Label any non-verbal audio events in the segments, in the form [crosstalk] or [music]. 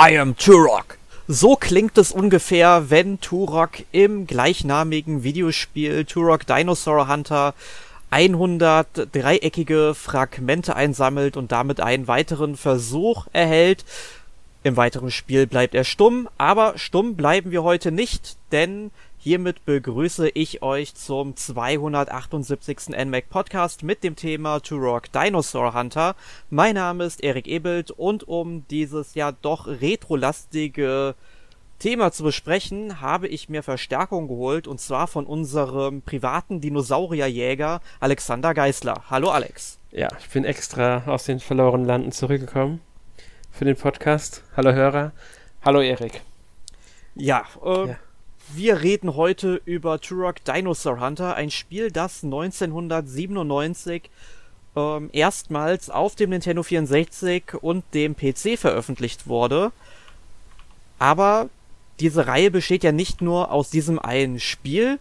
I am Turok. So klingt es ungefähr, wenn Turok im gleichnamigen Videospiel Turok Dinosaur Hunter 100 dreieckige Fragmente einsammelt und damit einen weiteren Versuch erhält. Im weiteren Spiel bleibt er stumm, aber stumm bleiben wir heute nicht, denn Hiermit begrüße ich euch zum 278. NMAC Podcast mit dem Thema Turok Dinosaur Hunter. Mein Name ist Erik Ebelt und um dieses ja doch retrolastige Thema zu besprechen, habe ich mir Verstärkung geholt und zwar von unserem privaten Dinosaurierjäger Alexander Geisler. Hallo Alex. Ja, ich bin extra aus den verlorenen Landen zurückgekommen für den Podcast. Hallo Hörer. Hallo Erik. Ja, äh, ja. Wir reden heute über Turok Dinosaur Hunter, ein Spiel, das 1997 ähm, erstmals auf dem Nintendo 64 und dem PC veröffentlicht wurde. Aber diese Reihe besteht ja nicht nur aus diesem einen Spiel,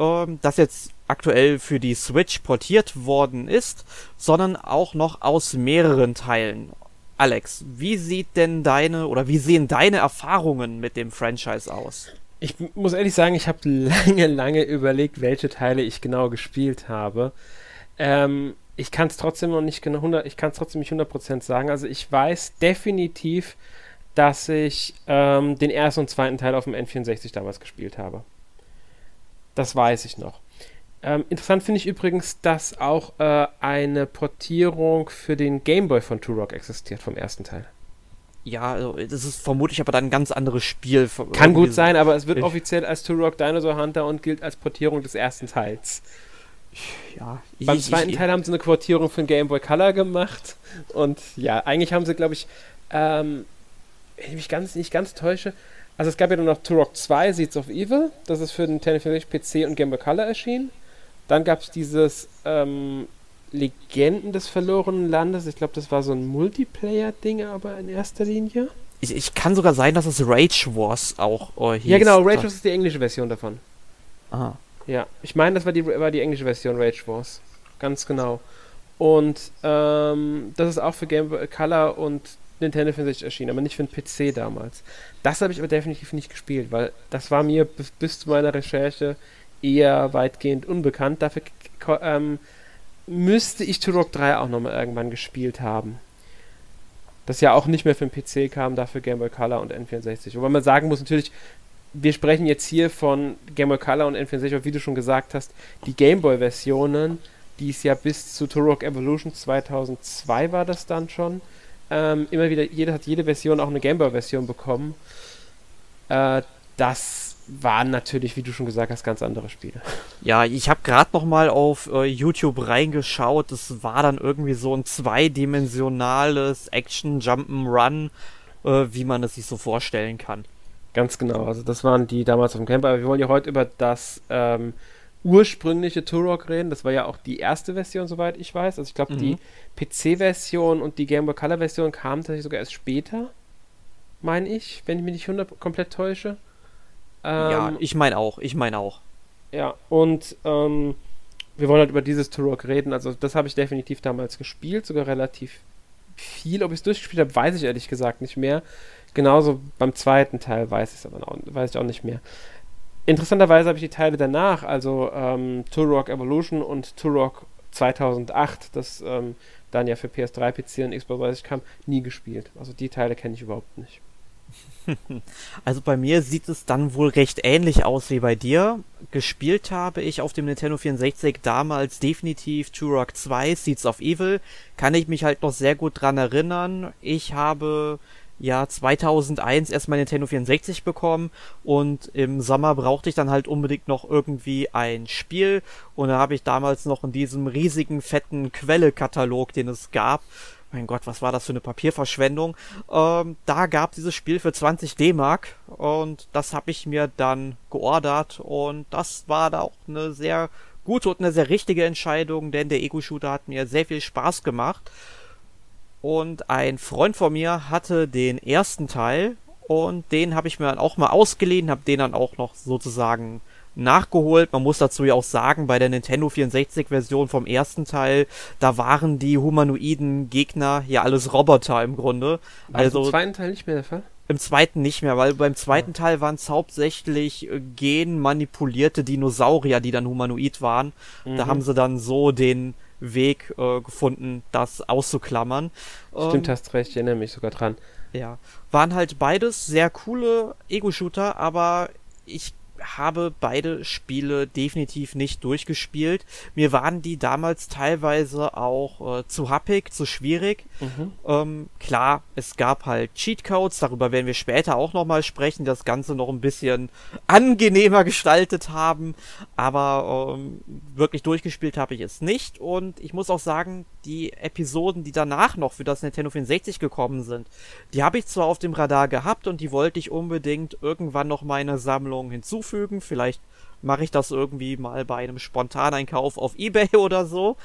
ähm, das jetzt aktuell für die Switch portiert worden ist, sondern auch noch aus mehreren Teilen. Alex, wie sieht denn deine oder wie sehen deine Erfahrungen mit dem Franchise aus? Ich muss ehrlich sagen, ich habe lange, lange überlegt, welche Teile ich genau gespielt habe. Ähm, ich kann es trotzdem noch nicht genau 100, ich kann es trotzdem nicht 100% sagen. Also ich weiß definitiv, dass ich ähm, den ersten und zweiten Teil auf dem N64 damals gespielt habe. Das weiß ich noch. Ähm, interessant finde ich übrigens, dass auch äh, eine Portierung für den Game Boy von Turok existiert vom ersten Teil. Ja, also das ist vermutlich aber dann ein ganz anderes Spiel. Kann gut sein, aber es wird offiziell als Turok Dinosaur Hunter und gilt als Portierung des ersten Teils. Ja, ich, Beim zweiten ich, Teil haben sie eine Portierung für den Game Boy Color gemacht und ja, eigentlich haben sie, glaube ich, ähm, wenn ich mich ganz, nicht ganz täusche, also es gab ja dann noch Turok 2, Seeds of Evil, das ist für den Nintendo PC und Game Boy Color erschienen. Dann gab es dieses ähm, Legenden des verlorenen Landes. Ich glaube, das war so ein Multiplayer-Ding, aber in erster Linie. Ich, ich, kann sogar sein, dass es Rage Wars auch oh, hieß. Ja, genau, Rage Wars ist die englische Version davon. Aha. Ja, ich meine, das war die, war die englische Version Rage Wars. Ganz genau. Und ähm, das ist auch für Game Boy Color und Nintendo 64 erschienen, aber nicht für den PC damals. Das habe ich aber definitiv nicht gespielt, weil das war mir bis, bis zu meiner Recherche eher weitgehend unbekannt. Dafür ähm, müsste ich Turok 3 auch nochmal irgendwann gespielt haben. Das ja auch nicht mehr für den PC kam, dafür Game Boy Color und N64. Wobei man sagen muss, natürlich, wir sprechen jetzt hier von Game Boy Color und N64, aber wie du schon gesagt hast, die Game Boy Versionen, die es ja bis zu Turok Evolution 2002 war das dann schon, ähm, immer wieder, jeder hat jede Version auch eine Game Boy Version bekommen. Äh, das waren natürlich, wie du schon gesagt hast, ganz andere Spiele. Ja, ich habe gerade noch mal auf äh, YouTube reingeschaut. Das war dann irgendwie so ein zweidimensionales Action Jump'n'Run, äh, wie man es sich so vorstellen kann. Ganz genau. Also das waren die damals auf dem Camper. Aber wir wollen ja heute über das ähm, ursprüngliche Turok reden. Das war ja auch die erste Version, soweit ich weiß. Also ich glaube, mhm. die PC-Version und die Game Boy Color-Version kamen tatsächlich sogar erst später, meine ich, wenn ich mich nicht 100 komplett täusche. Ähm, ja, ich meine auch, ich meine auch. Ja, und ähm, wir wollen halt über dieses Turok reden. Also das habe ich definitiv damals gespielt, sogar relativ viel. Ob ich es durchgespielt habe, weiß ich ehrlich gesagt nicht mehr. Genauso beim zweiten Teil weiß ich es aber auch, weiß ich auch nicht mehr. Interessanterweise habe ich die Teile danach, also ähm, Turok Evolution und Turok 2008, das ähm, dann ja für PS3, PC und Xbox 30 kam, nie gespielt. Also die Teile kenne ich überhaupt nicht. [laughs] Also bei mir sieht es dann wohl recht ähnlich aus wie bei dir. Gespielt habe ich auf dem Nintendo 64 damals definitiv Turok 2, Seeds of Evil. Kann ich mich halt noch sehr gut dran erinnern. Ich habe ja 2001 erst mein Nintendo 64 bekommen und im Sommer brauchte ich dann halt unbedingt noch irgendwie ein Spiel und da habe ich damals noch in diesem riesigen fetten Quelle-Katalog, den es gab, mein Gott, was war das für eine Papierverschwendung? Ähm, da gab dieses Spiel für 20 D-Mark und das habe ich mir dann geordert und das war da auch eine sehr gute und eine sehr richtige Entscheidung, denn der Ego-Shooter hat mir sehr viel Spaß gemacht. Und ein Freund von mir hatte den ersten Teil und den habe ich mir dann auch mal ausgeliehen, habe den dann auch noch sozusagen nachgeholt. Man muss dazu ja auch sagen, bei der Nintendo 64 Version vom ersten Teil, da waren die humanoiden Gegner ja alles Roboter im Grunde. War also im zweiten Teil nicht mehr der Fall? Im zweiten nicht mehr, weil beim zweiten. Teil waren es hauptsächlich äh, genmanipulierte Dinosaurier, die dann humanoid waren. Mhm. Da haben sie dann so den Weg äh, gefunden, das auszuklammern. Stimmt, ähm, hast recht, ich erinnere mich sogar dran. Ja, waren halt beides sehr coole Ego-Shooter, aber ich habe beide Spiele definitiv nicht durchgespielt. Mir waren die damals teilweise auch äh, zu happig, zu schwierig. Mhm. Ähm, klar, es gab halt Cheatcodes, darüber werden wir später auch nochmal sprechen, das Ganze noch ein bisschen [laughs] angenehmer gestaltet haben. Aber ähm, wirklich durchgespielt habe ich es nicht. Und ich muss auch sagen, die Episoden, die danach noch für das Nintendo 64 gekommen sind, die habe ich zwar auf dem Radar gehabt und die wollte ich unbedingt irgendwann noch meine Sammlung hinzufügen. Vielleicht mache ich das irgendwie mal bei einem Spontaneinkauf auf Ebay [laughs] oder so.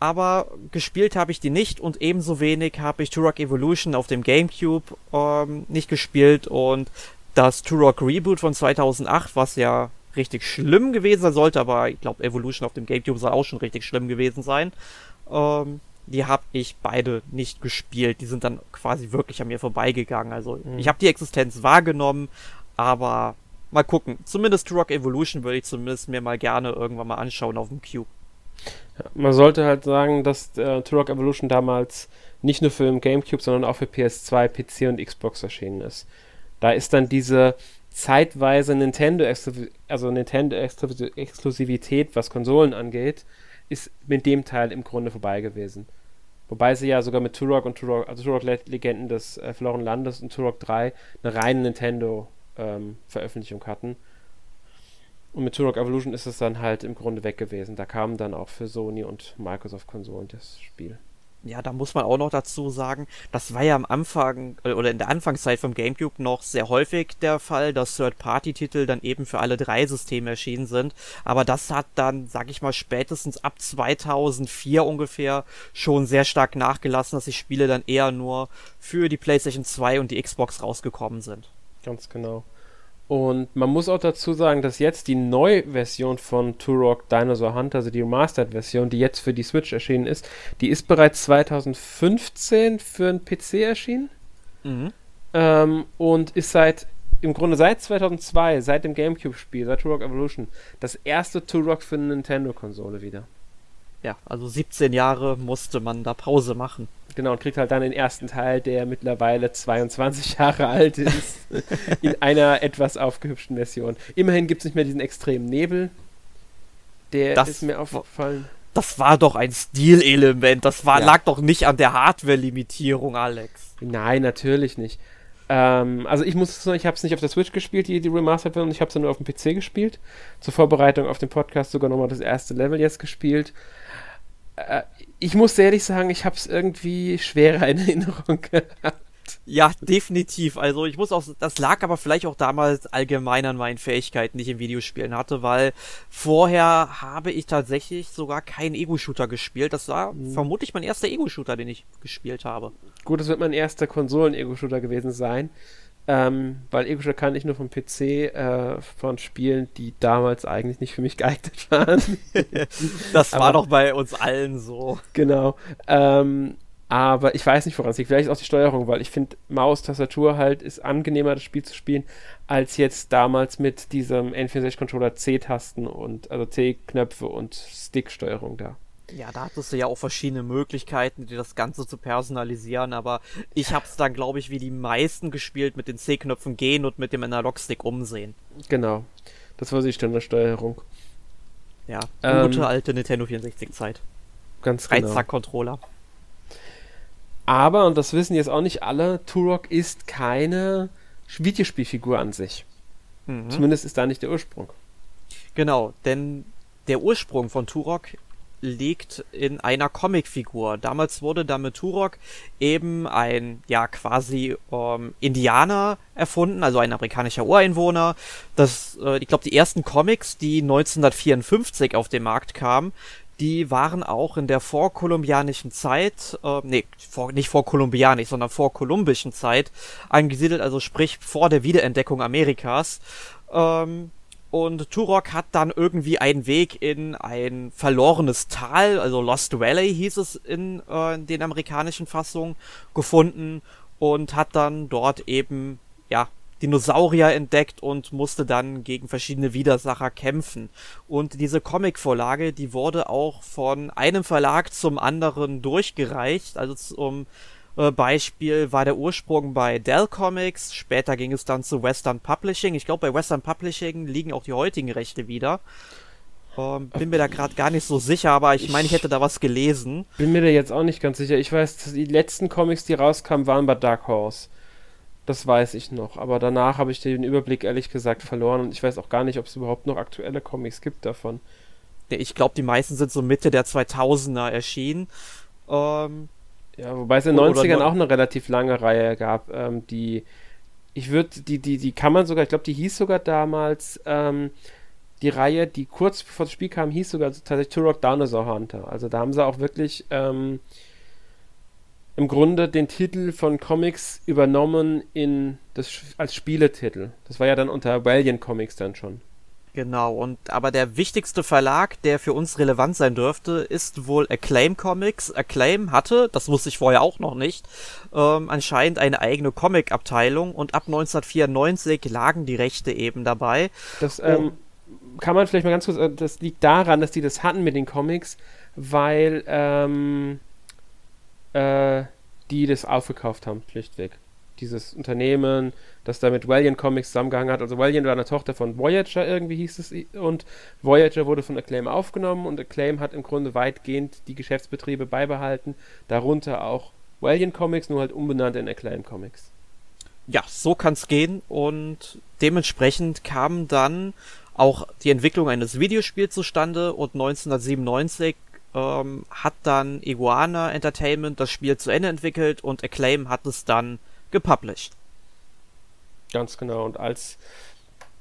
Aber gespielt habe ich die nicht und ebenso wenig habe ich Turok Evolution auf dem GameCube ähm, nicht gespielt und das Turok Reboot von 2008, was ja richtig schlimm gewesen sein sollte, aber ich glaube Evolution auf dem GameCube soll auch schon richtig schlimm gewesen sein. Ähm, die habe ich beide nicht gespielt. Die sind dann quasi wirklich an mir vorbeigegangen. Also mhm. ich habe die Existenz wahrgenommen, aber mal gucken. Zumindest Rock Evolution würde ich zumindest mir mal gerne irgendwann mal anschauen auf dem Cube. Ja, man sollte halt sagen, dass äh, Turok Evolution damals nicht nur für den GameCube, sondern auch für PS2, PC und Xbox erschienen ist. Da ist dann diese zeitweise Nintendo, also Nintendo Exklusivität, was Konsolen angeht, ist mit dem Teil im Grunde vorbei gewesen. Wobei sie ja sogar mit Turok und Turok, also Turok Legenden des äh, Verlorenen Landes und Turok 3 eine reine Nintendo-Veröffentlichung ähm, hatten. Und mit Turok Evolution ist es dann halt im Grunde weg gewesen. Da kam dann auch für Sony und Microsoft Konsolen das Spiel ja, da muss man auch noch dazu sagen, das war ja am Anfang äh, oder in der Anfangszeit vom GameCube noch sehr häufig der Fall, dass Third-Party-Titel dann eben für alle drei Systeme erschienen sind. Aber das hat dann, sag ich mal, spätestens ab 2004 ungefähr schon sehr stark nachgelassen, dass die Spiele dann eher nur für die PlayStation 2 und die Xbox rausgekommen sind. Ganz genau. Und man muss auch dazu sagen, dass jetzt die neue Version von Turok Dinosaur Hunter, also die Remastered-Version, die jetzt für die Switch erschienen ist, die ist bereits 2015 für einen PC erschienen. Mhm. Ähm, und ist seit, im Grunde seit 2002, seit dem GameCube-Spiel, seit Turok Evolution, das erste Turok für eine Nintendo-Konsole wieder. Ja, also 17 Jahre musste man da Pause machen. Genau, und kriegt halt dann den ersten Teil, der mittlerweile 22 Jahre alt ist, [laughs] in einer etwas aufgehübschten Version. Immerhin gibt es nicht mehr diesen extremen Nebel. Der das ist mir aufgefallen. Das war doch ein Stilelement. Das war, ja. lag doch nicht an der Hardware-Limitierung, Alex. Nein, natürlich nicht. Ähm, also ich muss sagen, ich habe es nicht auf der Switch gespielt, die, die Remastered Version, ich habe es nur auf dem PC gespielt. Zur Vorbereitung auf den Podcast sogar nochmal das erste Level jetzt gespielt. Ich muss ehrlich sagen, ich habe es irgendwie schwerer in Erinnerung [laughs] gehabt. Ja, definitiv. Also ich muss auch, das lag aber vielleicht auch damals allgemein an meinen Fähigkeiten, die ich in Videospielen hatte, weil vorher habe ich tatsächlich sogar keinen Ego-Shooter gespielt. Das war mhm. vermutlich mein erster Ego-Shooter, den ich gespielt habe. Gut, das wird mein erster Konsolen-Ego-Shooter gewesen sein. Ähm, weil Ego-Shooter kann ich nur vom PC äh, von Spielen, die damals eigentlich nicht für mich [laughs] geeignet waren. [laughs] das war doch bei uns allen so. Genau. Ähm, aber ich weiß nicht, woran es liegt. Vielleicht ist auch die Steuerung, weil ich finde, Maus, Tastatur halt ist angenehmer, das Spiel zu spielen, als jetzt damals mit diesem N64-Controller C-Tasten und also C-Knöpfe und Stick-Steuerung da. Ja, da hattest du ja auch verschiedene Möglichkeiten, dir das Ganze zu personalisieren, aber ich hab's dann, glaube ich, wie die meisten gespielt mit den C-Knöpfen gehen und mit dem Analogstick umsehen. Genau. Das war die Standardsteuerung. Ja, ähm, gute alte Nintendo 64-Zeit. Ganz genau. Dreizack-Controller. Aber, und das wissen jetzt auch nicht alle, Turok ist keine Videospielfigur an sich. Mhm. Zumindest ist da nicht der Ursprung. Genau, denn der Ursprung von Turok liegt in einer Comicfigur. Damals wurde damit Turok eben ein, ja, quasi ähm, Indianer erfunden, also ein amerikanischer Ureinwohner. Das, äh, ich glaube, die ersten Comics, die 1954 auf den Markt kamen, die waren auch in der vorkolumbianischen Zeit, äh, nee, vor, nicht vorkolumbianisch, sondern vorkolumbischen Zeit angesiedelt, also sprich vor der Wiederentdeckung Amerikas. Ähm, und Turok hat dann irgendwie einen Weg in ein verlorenes Tal, also Lost Valley hieß es in äh, den amerikanischen Fassungen, gefunden und hat dann dort eben ja, Dinosaurier entdeckt und musste dann gegen verschiedene Widersacher kämpfen. Und diese Comicvorlage, die wurde auch von einem Verlag zum anderen durchgereicht. Also zum Beispiel war der Ursprung bei Dell Comics, später ging es dann zu Western Publishing. Ich glaube, bei Western Publishing liegen auch die heutigen Rechte wieder. Ähm, bin mir da gerade gar nicht so sicher, aber ich meine, ich hätte da was gelesen. Bin mir da jetzt auch nicht ganz sicher. Ich weiß, die letzten Comics, die rauskamen, waren bei Dark Horse. Das weiß ich noch. Aber danach habe ich den Überblick ehrlich gesagt verloren und ich weiß auch gar nicht, ob es überhaupt noch aktuelle Comics gibt davon. Ich glaube, die meisten sind so Mitte der 2000er erschienen. Ähm, ja, wobei es in den 90ern auch eine relativ lange Reihe gab, ähm, die ich würde, die, die, die kann man sogar, ich glaube, die hieß sogar damals, ähm, die Reihe, die kurz bevor das Spiel kam, hieß sogar tatsächlich Turok Dinosaur Hunter. Also da haben sie auch wirklich ähm, im Grunde den Titel von Comics übernommen in das, als Spieletitel. Das war ja dann unter Valiant Comics dann schon. Genau, und aber der wichtigste Verlag, der für uns relevant sein dürfte, ist wohl Acclaim Comics. Acclaim hatte, das wusste ich vorher auch noch nicht, ähm, anscheinend eine eigene Comic-Abteilung und ab 1994 lagen die Rechte eben dabei. Das ähm, kann man vielleicht mal ganz kurz, äh, das liegt daran, dass die das hatten mit den Comics, weil ähm, äh, die das aufgekauft haben, schlichtweg. Dieses Unternehmen, das da mit Valiant Comics zusammengehangen hat. Also Valiant war eine Tochter von Voyager irgendwie hieß es und Voyager wurde von Acclaim aufgenommen und Acclaim hat im Grunde weitgehend die Geschäftsbetriebe beibehalten, darunter auch Valiant Comics, nur halt umbenannt in Acclaim Comics. Ja, so kann es gehen und dementsprechend kam dann auch die Entwicklung eines Videospiels zustande und 1997 ähm, hat dann Iguana Entertainment das Spiel zu Ende entwickelt und Acclaim hat es dann gepublished. Ganz genau. Und als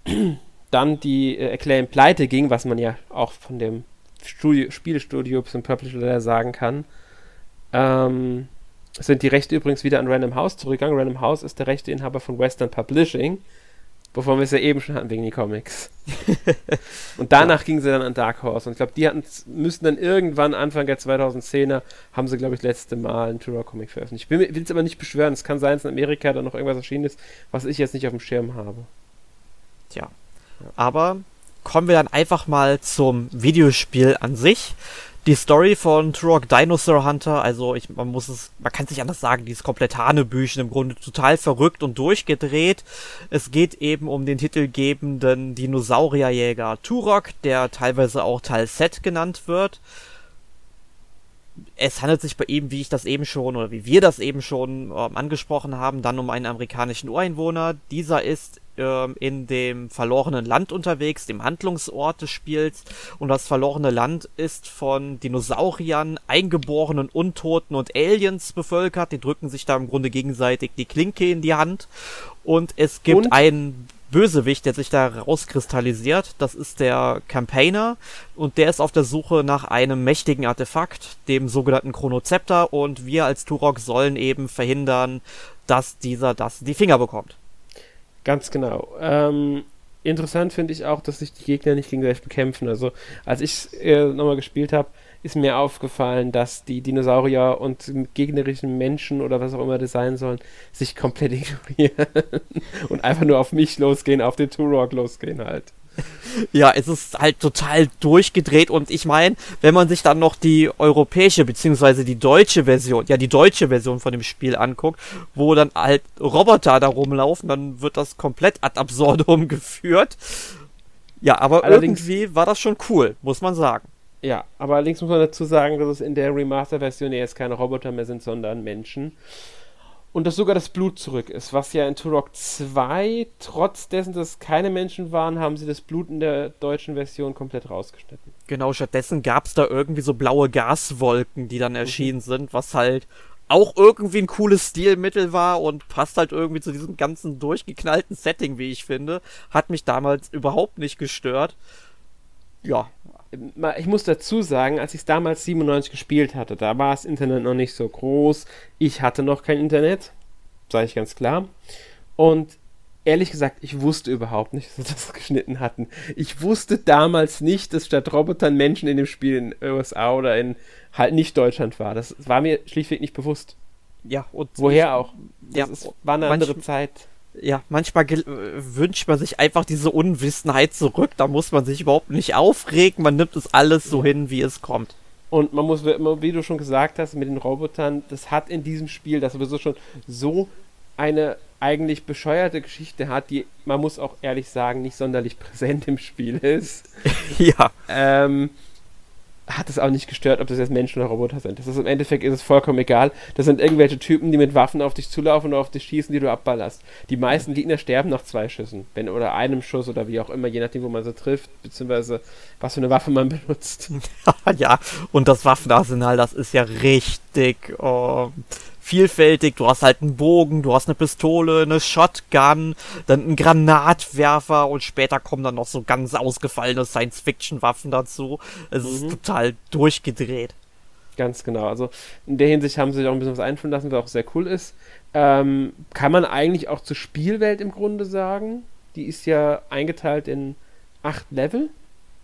[clears throat] dann die äh, Acclaim pleite ging, was man ja auch von dem Studio, Spielestudio zum Publisher sagen kann, ähm, sind die Rechte übrigens wieder an Random House zurückgegangen. Random House ist der Rechteinhaber von Western Publishing Wovon wir es ja eben schon hatten wegen den Comics. [laughs] und danach ja. ging sie dann an Dark Horse. Und ich glaube, die hatten, müssten dann irgendwann Anfang der 2010er, haben sie, glaube ich, das letzte Mal einen Turok-Comic veröffentlicht. Ich will es aber nicht beschwören. Es kann sein, dass in Amerika da noch irgendwas erschienen ist, was ich jetzt nicht auf dem Schirm habe. Tja. Ja. Aber kommen wir dann einfach mal zum Videospiel an sich die Story von Turok Dinosaur Hunter, also ich, man muss es, man kann es nicht anders sagen, die ist komplett Hanebüchen, im Grunde total verrückt und durchgedreht. Es geht eben um den titelgebenden Dinosaurierjäger Turok, der teilweise auch Teil Set genannt wird. Es handelt sich bei ihm, wie ich das eben schon oder wie wir das eben schon äh, angesprochen haben, dann um einen amerikanischen Ureinwohner. Dieser ist ähm, in dem verlorenen Land unterwegs, dem Handlungsort des Spiels. Und das verlorene Land ist von Dinosauriern, eingeborenen Untoten und Aliens bevölkert. Die drücken sich da im Grunde gegenseitig die Klinke in die Hand. Und es gibt und? einen Bösewicht, der sich da rauskristallisiert. Das ist der Campaigner und der ist auf der Suche nach einem mächtigen Artefakt, dem sogenannten Chronozepter und wir als Turok sollen eben verhindern, dass dieser das die Finger bekommt. Ganz genau. Ähm, interessant finde ich auch, dass sich die Gegner nicht gegenseitig bekämpfen. Also, als ich äh, nochmal gespielt habe, ist mir aufgefallen, dass die Dinosaurier und gegnerischen Menschen oder was auch immer das sein sollen, sich komplett [laughs] ignorieren und einfach nur auf mich losgehen, auf den Turok losgehen halt ja, es ist halt total durchgedreht und ich meine, wenn man sich dann noch die europäische beziehungsweise die deutsche Version, ja die deutsche Version von dem Spiel anguckt, wo dann halt Roboter da rumlaufen, dann wird das komplett ad absurdum [laughs] geführt. Ja, aber allerdings, irgendwie war das schon cool, muss man sagen. Ja, aber allerdings muss man dazu sagen, dass es in der Remaster-Version jetzt keine Roboter mehr sind, sondern Menschen und dass sogar das Blut zurück ist, was ja in Turok 2, trotz dessen, dass es keine Menschen waren, haben sie das Blut in der deutschen Version komplett rausgeschnitten. Genau, stattdessen gab es da irgendwie so blaue Gaswolken, die dann mhm. erschienen mhm. sind, was halt auch irgendwie ein cooles Stilmittel war und passt halt irgendwie zu diesem ganzen durchgeknallten Setting, wie ich finde. Hat mich damals überhaupt nicht gestört. Ja, ich muss dazu sagen, als ich es damals 97 gespielt hatte, da war das Internet noch nicht so groß. Ich hatte noch kein Internet, sage ich ganz klar. Und ehrlich gesagt, ich wusste überhaupt nicht, [laughs] dass sie das geschnitten hatten. Ich wusste damals nicht, dass statt Robotern Menschen in dem Spiel in USA oder in halt nicht Deutschland war. Das war mir schlichtweg nicht bewusst. Ja, und woher auch. Das ja, ist, war eine andere Zeit ja, manchmal wünscht man sich einfach diese Unwissenheit zurück. Da muss man sich überhaupt nicht aufregen. Man nimmt es alles so hin, wie es kommt. Und man muss, wie du schon gesagt hast, mit den Robotern, das hat in diesem Spiel, das sowieso schon so eine eigentlich bescheuerte Geschichte hat, die, man muss auch ehrlich sagen, nicht sonderlich [laughs] präsent im Spiel ist. [laughs] ja. Ähm, hat es auch nicht gestört, ob das jetzt Menschen oder Roboter sind. Das ist im Endeffekt ist es vollkommen egal. Das sind irgendwelche Typen, die mit Waffen auf dich zulaufen und auf dich schießen, die du abballerst. Die meisten Gegner sterben nach zwei Schüssen, wenn oder einem Schuss oder wie auch immer, je nachdem, wo man sie trifft, beziehungsweise was für eine Waffe man [laughs] benutzt. [laughs] ja, und das Waffenarsenal, das ist ja richtig. Oh vielfältig. Du hast halt einen Bogen, du hast eine Pistole, eine Shotgun, dann einen Granatwerfer und später kommen dann noch so ganz ausgefallene Science-Fiction-Waffen dazu. Es mhm. ist total durchgedreht. Ganz genau. Also in der Hinsicht haben sie sich auch ein bisschen was einfallen lassen, was auch sehr cool ist. Ähm, kann man eigentlich auch zur Spielwelt im Grunde sagen. Die ist ja eingeteilt in acht Level.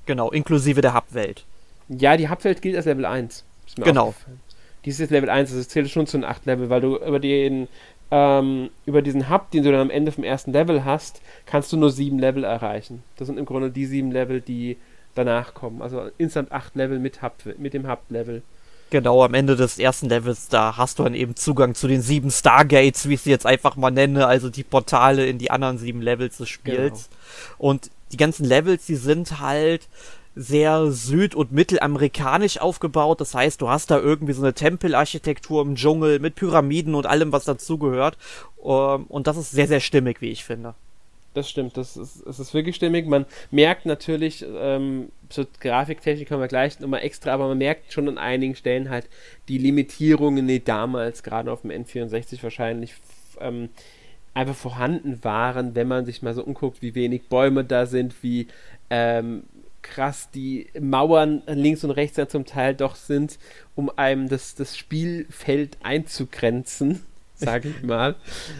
Genau, inklusive der Hubwelt. Ja, die Hubwelt gilt als Level 1. Genau dieses Level 1, das zählt schon zu einem 8 Level, weil du über den ähm, über diesen Hub, den du dann am Ende vom ersten Level hast, kannst du nur 7 Level erreichen. Das sind im Grunde die 7 Level, die danach kommen. Also insgesamt 8 Level mit, Hub, mit dem Hub-Level. Genau, am Ende des ersten Levels, da hast du dann eben Zugang zu den sieben Stargates, wie ich sie jetzt einfach mal nenne, also die Portale in die anderen sieben Levels des Spiels. Genau. Und die ganzen Levels, die sind halt sehr süd- und mittelamerikanisch aufgebaut. Das heißt, du hast da irgendwie so eine Tempelarchitektur im Dschungel mit Pyramiden und allem, was dazugehört. Ähm, und das ist sehr, sehr stimmig, wie ich finde. Das stimmt, das ist, es ist wirklich stimmig. Man merkt natürlich, ähm, zur Grafiktechnik kommen wir gleich nochmal extra, aber man merkt schon an einigen Stellen halt die Limitierungen, die damals gerade auf dem N64 wahrscheinlich ähm, einfach vorhanden waren, wenn man sich mal so umguckt, wie wenig Bäume da sind, wie ähm, krass die Mauern links und rechts ja zum Teil doch sind, um einem das, das Spielfeld einzugrenzen, [laughs] sage ich mal.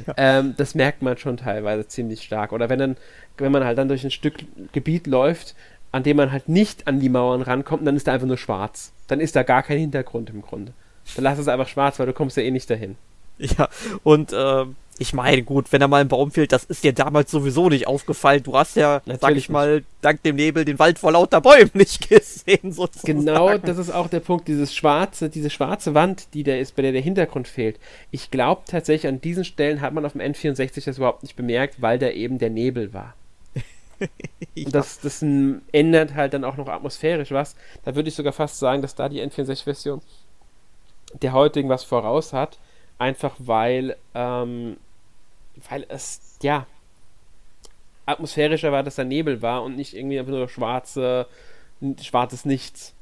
ja. ähm, das merkt man schon teilweise ziemlich stark. Oder wenn dann, wenn man halt dann durch ein Stück Gebiet läuft, an dem man halt nicht an die Mauern rankommt, dann ist da einfach nur schwarz. Dann ist da gar kein Hintergrund im Grunde. Dann lass es einfach schwarz, weil du kommst ja eh nicht dahin. Ja, und äh, ich meine, gut, wenn da mal ein Baum fehlt, das ist dir damals sowieso nicht aufgefallen. Du hast ja, Natürlich sag ich mal, dank dem Nebel den Wald vor lauter Bäumen [laughs] nicht gesehen, sozusagen. Genau, das ist auch der Punkt, dieses schwarze, diese schwarze Wand, die da ist, bei der der Hintergrund fehlt. Ich glaube tatsächlich, an diesen Stellen hat man auf dem N64 das überhaupt nicht bemerkt, weil da eben der Nebel war. [laughs] ja. das, das ändert halt dann auch noch atmosphärisch was. Da würde ich sogar fast sagen, dass da die N64-Version der heutigen was voraus hat einfach weil, ähm, weil es, ja, atmosphärischer war, dass da Nebel war und nicht irgendwie einfach nur schwarze, schwarzes Nichts.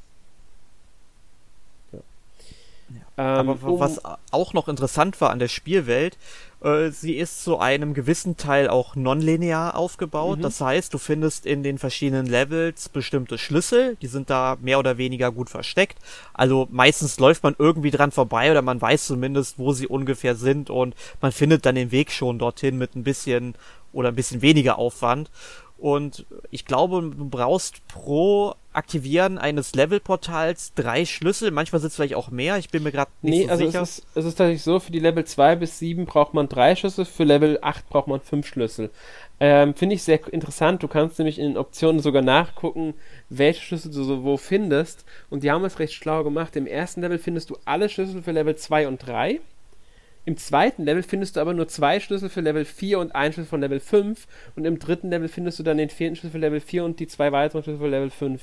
Ja. Ähm, Aber was auch noch interessant war an der Spielwelt, äh, sie ist zu einem gewissen Teil auch nonlinear aufgebaut. Mhm. Das heißt, du findest in den verschiedenen Levels bestimmte Schlüssel, die sind da mehr oder weniger gut versteckt. Also meistens läuft man irgendwie dran vorbei oder man weiß zumindest, wo sie ungefähr sind und man findet dann den Weg schon dorthin mit ein bisschen oder ein bisschen weniger Aufwand. Und ich glaube, du brauchst pro Aktivieren eines Levelportals drei Schlüssel. Manchmal sind es vielleicht auch mehr. Ich bin mir gerade nicht nee, so also sicher. Es ist, es ist tatsächlich so, für die Level 2 bis 7 braucht man drei Schlüssel, für Level 8 braucht man fünf Schlüssel. Ähm, Finde ich sehr interessant. Du kannst nämlich in den Optionen sogar nachgucken, welche Schlüssel du so wo findest. Und die haben es recht schlau gemacht. Im ersten Level findest du alle Schlüssel für Level 2 und 3. Im zweiten Level findest du aber nur zwei Schlüssel für Level 4 und einen Schlüssel von Level 5. Und im dritten Level findest du dann den vierten Schlüssel für Level 4 und die zwei weiteren Schlüssel für Level 5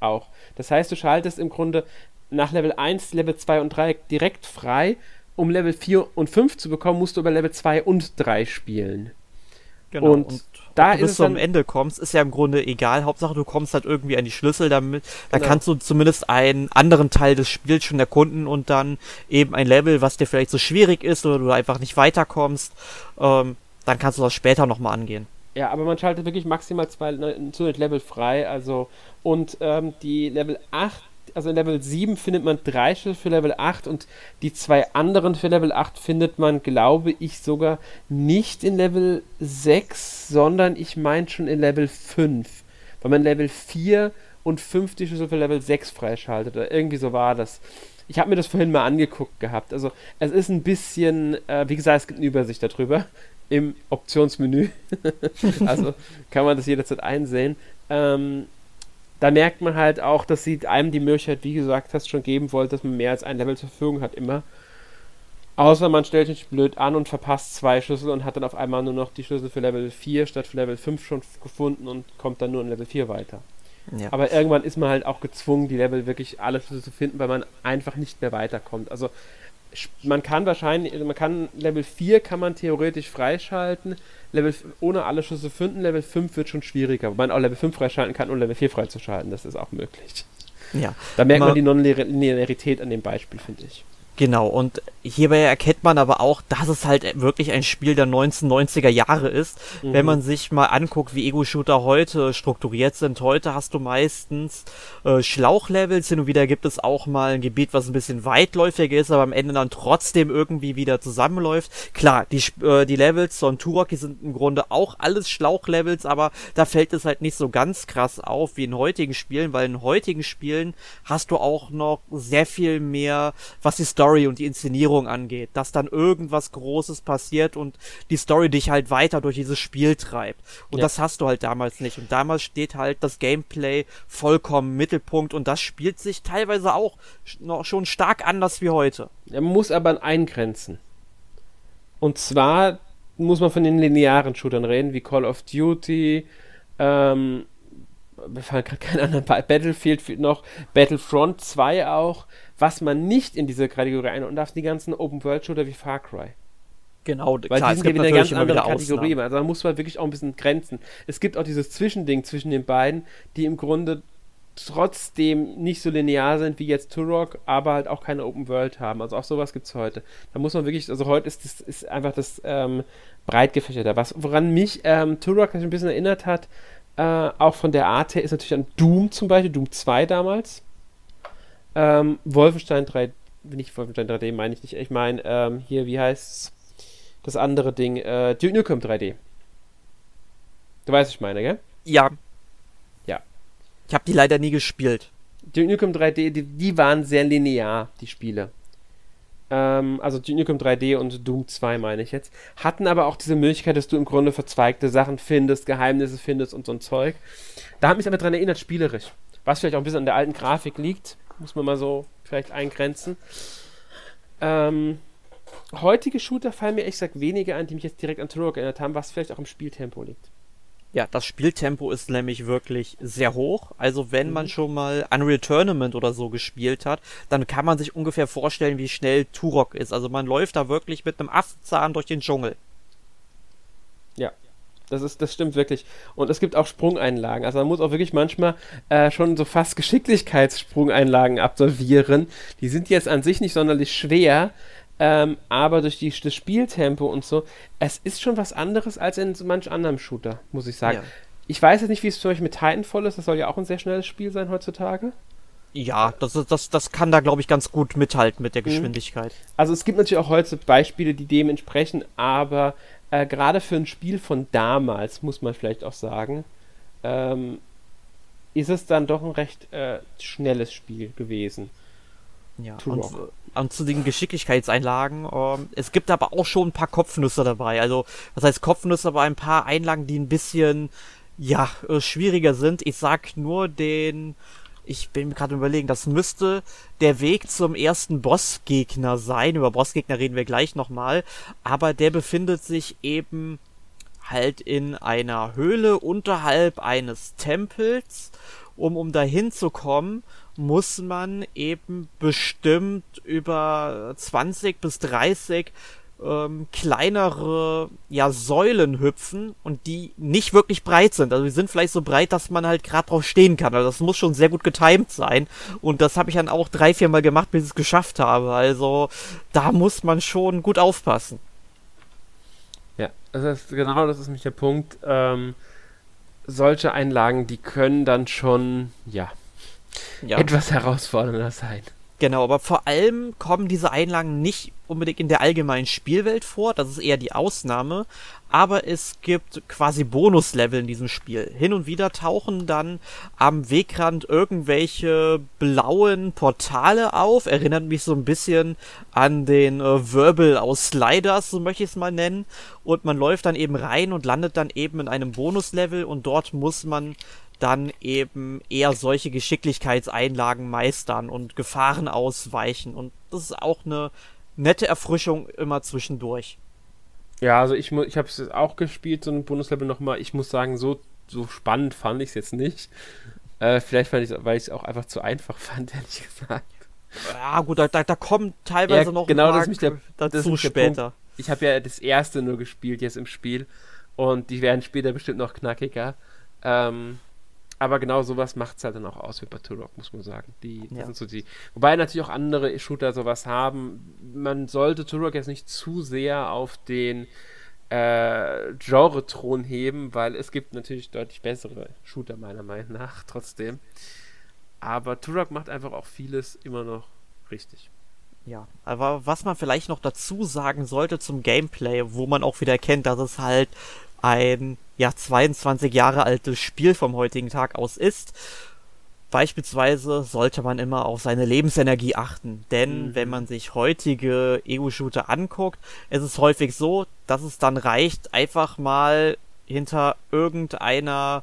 auch. Das heißt, du schaltest im Grunde nach Level 1, Level 2 und 3 direkt frei. Um Level 4 und 5 zu bekommen, musst du über Level 2 und 3 spielen. Genau. Und, und da bis du am Ende kommst, ist ja im Grunde egal. Hauptsache, du kommst halt irgendwie an die Schlüssel, damit da genau. kannst du zumindest einen anderen Teil des Spiels schon erkunden und dann eben ein Level, was dir vielleicht so schwierig ist oder du einfach nicht weiterkommst, ähm, dann kannst du das später nochmal angehen. Ja, aber man schaltet wirklich maximal zwei zu Level frei, also und ähm, die Level 8 also in Level 7 findet man drei Schlüssel für Level 8 und die zwei anderen für Level 8 findet man, glaube ich, sogar nicht in Level 6, sondern ich meine schon in Level 5. Weil man Level 4 und 5 die Schlüssel für Level 6 freischaltet. Oder irgendwie so war das. Ich habe mir das vorhin mal angeguckt gehabt. Also es ist ein bisschen, äh, wie gesagt, es gibt eine Übersicht darüber. im Optionsmenü. [laughs] also kann man das jederzeit einsehen. Ähm, da merkt man halt auch, dass sie einem die Möglichkeit, wie gesagt hast, schon geben wollte, dass man mehr als ein Level zur Verfügung hat immer. Außer man stellt sich blöd an und verpasst zwei Schlüssel und hat dann auf einmal nur noch die Schlüssel für Level 4 statt für Level 5 schon gefunden und kommt dann nur in Level 4 weiter. Ja. Aber irgendwann ist man halt auch gezwungen, die Level wirklich alle Schlüssel zu finden, weil man einfach nicht mehr weiterkommt. Also man kann wahrscheinlich, also man kann Level 4 kann man theoretisch freischalten, Level ohne alle Schlüssel finden, Level 5 wird schon schwieriger, wobei man auch Level 5 freischalten kann, um Level 4 freizuschalten, das ist auch möglich. Ja. Da merkt man, man die Non-Linearität an dem Beispiel, finde ich. Genau, und hierbei erkennt man aber auch, dass es halt wirklich ein Spiel der 1990er Jahre ist. Mhm. Wenn man sich mal anguckt, wie Ego-Shooter heute strukturiert sind, heute hast du meistens äh, Schlauchlevels, hin und wieder gibt es auch mal ein Gebiet, was ein bisschen weitläufiger ist, aber am Ende dann trotzdem irgendwie wieder zusammenläuft. Klar, die, äh, die Levels von Turok, die sind im Grunde auch alles Schlauchlevels, aber da fällt es halt nicht so ganz krass auf wie in heutigen Spielen, weil in heutigen Spielen hast du auch noch sehr viel mehr, was die Story Story und die Inszenierung angeht, dass dann irgendwas Großes passiert und die Story dich halt weiter durch dieses Spiel treibt. Und ja. das hast du halt damals nicht. Und damals steht halt das Gameplay vollkommen im Mittelpunkt und das spielt sich teilweise auch noch schon stark anders wie heute. Man muss aber eingrenzen. Und zwar muss man von den linearen Shootern reden, wie Call of Duty, ähm, mir fallen gerade keine anderen Battlefield noch, Battlefront 2 auch, was man nicht in diese Kategorie einordnen darf, die ganzen Open-World-Shooter wie Far Cry. Genau, weil klar, die sind ja wieder eine ganz andere Kategorie. Ausnahmen. Also da muss man wirklich auch ein bisschen grenzen. Es gibt auch dieses Zwischending zwischen den beiden, die im Grunde trotzdem nicht so linear sind wie jetzt Turok, aber halt auch keine Open World haben. Also auch sowas gibt es heute. Da muss man wirklich, also heute ist das ist einfach das ähm, breit gefächerter. Was, woran mich ähm, Turok ein bisschen erinnert hat, äh, auch von der Art her, ist natürlich an Doom zum Beispiel, Doom 2 damals. Ähm, Wolfenstein 3, nicht Wolfenstein 3D, meine ich nicht. Ich meine, ähm, hier, wie heißt das andere Ding? Äh, Duke Nukem 3D. Du weißt, was ich meine, gell? Ja. Ja. Ich habe die leider nie gespielt. Duke Nukem 3D, die, die waren sehr linear, die Spiele. Ähm, also Nukem 3D und Doom 2 meine ich jetzt. Hatten aber auch diese Möglichkeit, dass du im Grunde verzweigte Sachen findest, Geheimnisse findest und so ein Zeug. Da hat mich aber dran erinnert, spielerisch. Was vielleicht auch ein bisschen an der alten Grafik liegt muss man mal so vielleicht eingrenzen. Ähm, heutige Shooter fallen mir ehrlich gesagt weniger an, die mich jetzt direkt an Turok erinnert haben, was vielleicht auch im Spieltempo liegt. Ja, das Spieltempo ist nämlich wirklich sehr hoch. Also wenn mhm. man schon mal Unreal Tournament oder so gespielt hat, dann kann man sich ungefähr vorstellen, wie schnell Turok ist. Also man läuft da wirklich mit einem Affenzahn durch den Dschungel. Ja, das, ist, das stimmt wirklich. Und es gibt auch Sprungeinlagen. Also man muss auch wirklich manchmal äh, schon so fast Geschicklichkeitssprungeinlagen absolvieren. Die sind jetzt an sich nicht sonderlich schwer, ähm, aber durch die, das Spieltempo und so, es ist schon was anderes als in so manch anderem Shooter, muss ich sagen. Ja. Ich weiß jetzt nicht, wie es für euch mit Titanfall ist. Das soll ja auch ein sehr schnelles Spiel sein heutzutage. Ja, das, das, das kann da, glaube ich, ganz gut mithalten mit der mhm. Geschwindigkeit. Also es gibt natürlich auch heute Beispiele, die dem entsprechen, aber äh, gerade für ein Spiel von damals, muss man vielleicht auch sagen, ähm, ist es dann doch ein recht äh, schnelles Spiel gewesen. Ja, und, und, zu den Geschicklichkeitseinlagen, ähm, es gibt aber auch schon ein paar Kopfnüsse dabei. Also, was heißt Kopfnüsse, aber ein paar Einlagen, die ein bisschen, ja, äh, schwieriger sind. Ich sag nur den ich bin mir gerade überlegen, das müsste der Weg zum ersten Bossgegner sein. Über Bossgegner reden wir gleich nochmal. Aber der befindet sich eben halt in einer Höhle unterhalb eines Tempels. Um, um dahin zu kommen, muss man eben bestimmt über 20 bis 30 ähm, kleinere ja, Säulen hüpfen und die nicht wirklich breit sind. Also die sind vielleicht so breit, dass man halt gerade drauf stehen kann. Also das muss schon sehr gut getimt sein. Und das habe ich dann auch drei, vier Mal gemacht, bis ich es geschafft habe. Also da muss man schon gut aufpassen. Ja, das ist, genau das ist nämlich der Punkt. Ähm, solche Einlagen, die können dann schon, ja, ja. etwas herausfordernder sein. Genau, aber vor allem kommen diese Einlagen nicht unbedingt in der allgemeinen Spielwelt vor, das ist eher die Ausnahme, aber es gibt quasi Bonuslevel in diesem Spiel. Hin und wieder tauchen dann am Wegrand irgendwelche blauen Portale auf, erinnert mich so ein bisschen an den äh, Wirbel aus Sliders, so möchte ich es mal nennen, und man läuft dann eben rein und landet dann eben in einem Bonuslevel. Und dort muss man dann eben eher solche Geschicklichkeitseinlagen meistern und Gefahren ausweichen. Und das ist auch eine nette Erfrischung immer zwischendurch. Ja, also ich, ich habe es auch gespielt, so ein Bundeslevel nochmal. Ich muss sagen, so, so spannend fand ich es jetzt nicht. Äh, vielleicht fand ich weil ich es auch einfach zu einfach [laughs] fand, ehrlich gesagt. Ja, gut, da, da, da kommen teilweise ja, noch genau, ein das der, dazu das später. Ich habe ja das erste nur gespielt jetzt im Spiel und die werden später bestimmt noch knackiger. Ähm, aber genau sowas macht es halt dann auch aus wie bei Turok, muss man sagen. Die, ja. sind so die. Wobei natürlich auch andere Shooter sowas haben. Man sollte Turok jetzt nicht zu sehr auf den äh, Genre-Thron heben, weil es gibt natürlich deutlich bessere Shooter, meiner Meinung nach, [laughs] trotzdem. Aber Turok macht einfach auch vieles immer noch richtig. Ja, aber was man vielleicht noch dazu sagen sollte zum Gameplay, wo man auch wieder erkennt, dass es halt ein ja 22 Jahre altes Spiel vom heutigen Tag aus ist. Beispielsweise sollte man immer auf seine Lebensenergie achten, denn mhm. wenn man sich heutige Ego-Shooter anguckt, ist es häufig so, dass es dann reicht, einfach mal hinter irgendeiner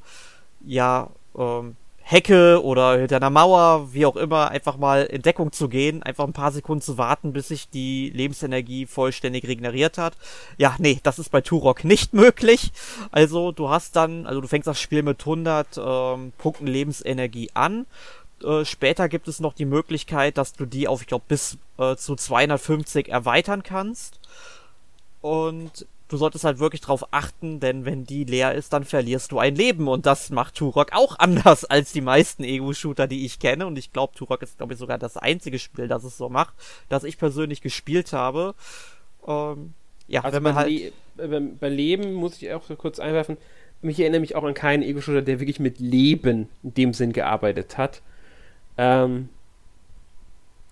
ja ähm, Hecke oder hinter einer Mauer, wie auch immer, einfach mal in Deckung zu gehen, einfach ein paar Sekunden zu warten, bis sich die Lebensenergie vollständig regeneriert hat. Ja, nee, das ist bei Turok nicht [laughs] möglich. Also du hast dann, also du fängst das Spiel mit 100 ähm, Punkten Lebensenergie an. Äh, später gibt es noch die Möglichkeit, dass du die auf, ich glaube, bis äh, zu 250 erweitern kannst. Und du solltest halt wirklich drauf achten, denn wenn die leer ist, dann verlierst du ein Leben. Und das macht Turok auch anders als die meisten Ego-Shooter, die ich kenne. Und ich glaube, Turok ist, glaube ich, sogar das einzige Spiel, das es so macht, das ich persönlich gespielt habe. Ähm, ja, also wenn man halt. Le bei Leben muss ich auch so kurz einwerfen. Mich erinnere mich auch an keinen Ego-Shooter, der wirklich mit Leben in dem Sinn gearbeitet hat. Ähm,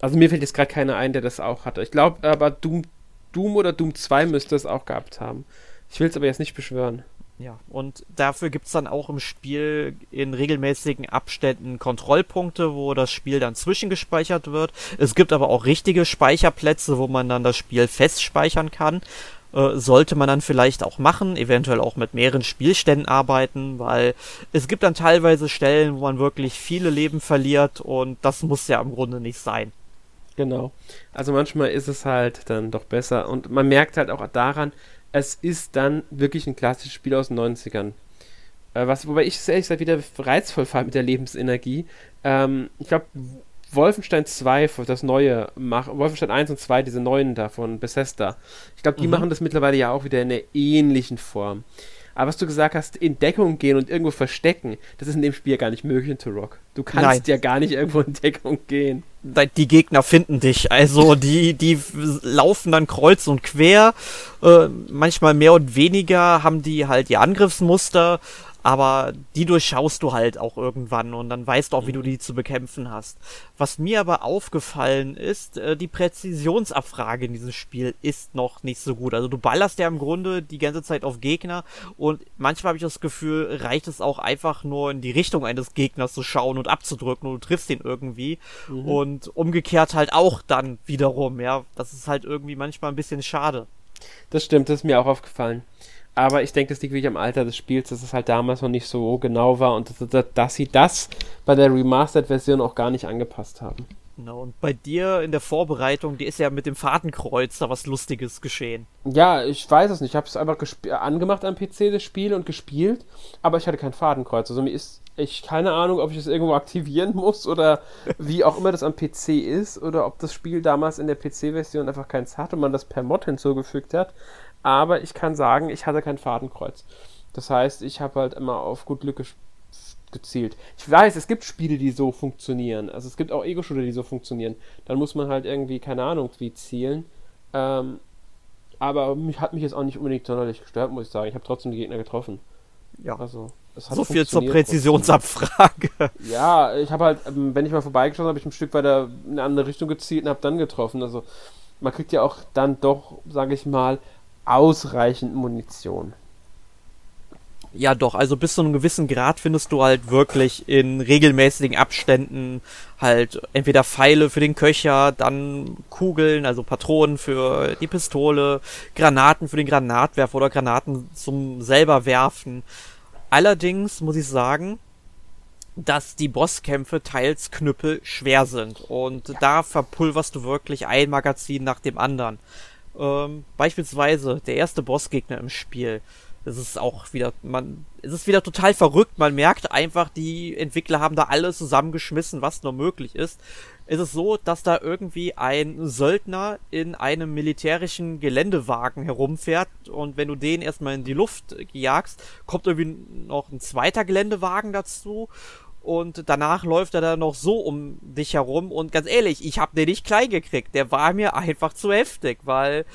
also mir fällt jetzt gerade keiner ein, der das auch hatte. Ich glaube aber Doom Doom oder Doom 2 müsste es auch gehabt haben. Ich will es aber jetzt nicht beschwören. Ja, und dafür gibt es dann auch im Spiel in regelmäßigen Abständen Kontrollpunkte, wo das Spiel dann zwischengespeichert wird. Es gibt aber auch richtige Speicherplätze, wo man dann das Spiel festspeichern kann. Äh, sollte man dann vielleicht auch machen, eventuell auch mit mehreren Spielständen arbeiten, weil es gibt dann teilweise Stellen, wo man wirklich viele Leben verliert und das muss ja im Grunde nicht sein. Genau. Also manchmal ist es halt dann doch besser. Und man merkt halt auch daran, es ist dann wirklich ein klassisches Spiel aus den 90ern. Äh, was, wobei ich es ehrlich gesagt wieder reizvoll fand mit der Lebensenergie. Ähm, ich glaube, Wolfenstein 2, das neue, mach, Wolfenstein 1 und 2, diese neuen da von Bethesda. Ich glaube, die mhm. machen das mittlerweile ja auch wieder in einer ähnlichen Form. Aber was du gesagt hast, in Deckung gehen und irgendwo verstecken, das ist in dem Spiel gar nicht möglich in Turok. Du kannst Nein. ja gar nicht irgendwo in Deckung gehen. Die Gegner finden dich. Also die, die laufen dann kreuz und quer. Äh, manchmal mehr und weniger haben die halt ihr Angriffsmuster aber die durchschaust du halt auch irgendwann und dann weißt du auch, wie du mhm. die zu bekämpfen hast. Was mir aber aufgefallen ist, äh, die Präzisionsabfrage in diesem Spiel ist noch nicht so gut. Also du ballerst ja im Grunde die ganze Zeit auf Gegner und manchmal habe ich das Gefühl, reicht es auch einfach nur in die Richtung eines Gegners zu schauen und abzudrücken und du triffst ihn irgendwie. Mhm. Und umgekehrt halt auch dann wiederum, ja. Das ist halt irgendwie manchmal ein bisschen schade. Das stimmt, das ist mir auch aufgefallen. Aber ich denke, das liegt wirklich am Alter des Spiels, dass es halt damals noch nicht so genau war und dass, dass sie das bei der Remastered-Version auch gar nicht angepasst haben. Genau, und bei dir in der Vorbereitung, die ist ja mit dem Fadenkreuz da was Lustiges geschehen. Ja, ich weiß es nicht. Ich habe es einfach angemacht am PC, das Spiel, und gespielt, aber ich hatte kein Fadenkreuz. Also mir ist ich keine Ahnung, ob ich es irgendwo aktivieren muss oder [laughs] wie auch immer das am PC ist oder ob das Spiel damals in der PC-Version einfach keins hat und man das per Mod hinzugefügt hat aber ich kann sagen, ich hatte kein Fadenkreuz. Das heißt, ich habe halt immer auf gut Glück gezielt. Ich weiß, es gibt Spiele, die so funktionieren. Also es gibt auch Ego-Shooter, die so funktionieren. Dann muss man halt irgendwie, keine Ahnung, wie zielen. Ähm, aber mich hat mich jetzt auch nicht unbedingt sonderlich gestört, muss ich sagen. Ich habe trotzdem die Gegner getroffen. Ja. Also. so viel zur Präzisionsabfrage. Ja, ich habe halt, ähm, wenn ich mal vorbeigeschaut habe, ich ein Stück weiter in eine andere Richtung gezielt und habe dann getroffen. Also man kriegt ja auch dann doch, sage ich mal, ausreichend Munition. Ja, doch, also bis zu einem gewissen Grad findest du halt wirklich in regelmäßigen Abständen halt entweder Pfeile für den Köcher, dann Kugeln, also Patronen für die Pistole, Granaten für den Granatwerfer oder Granaten zum selber werfen. Allerdings muss ich sagen, dass die Bosskämpfe teils knüppel schwer sind und da verpulverst du wirklich ein Magazin nach dem anderen. Ähm, beispielsweise der erste Bossgegner im Spiel es ist auch wieder, man, es ist wieder total verrückt. Man merkt einfach, die Entwickler haben da alles zusammengeschmissen, was nur möglich ist. Es ist so, dass da irgendwie ein Söldner in einem militärischen Geländewagen herumfährt und wenn du den erstmal in die Luft jagst, kommt irgendwie noch ein zweiter Geländewagen dazu und danach läuft er dann noch so um dich herum und ganz ehrlich, ich hab den nicht klein gekriegt. Der war mir einfach zu heftig, weil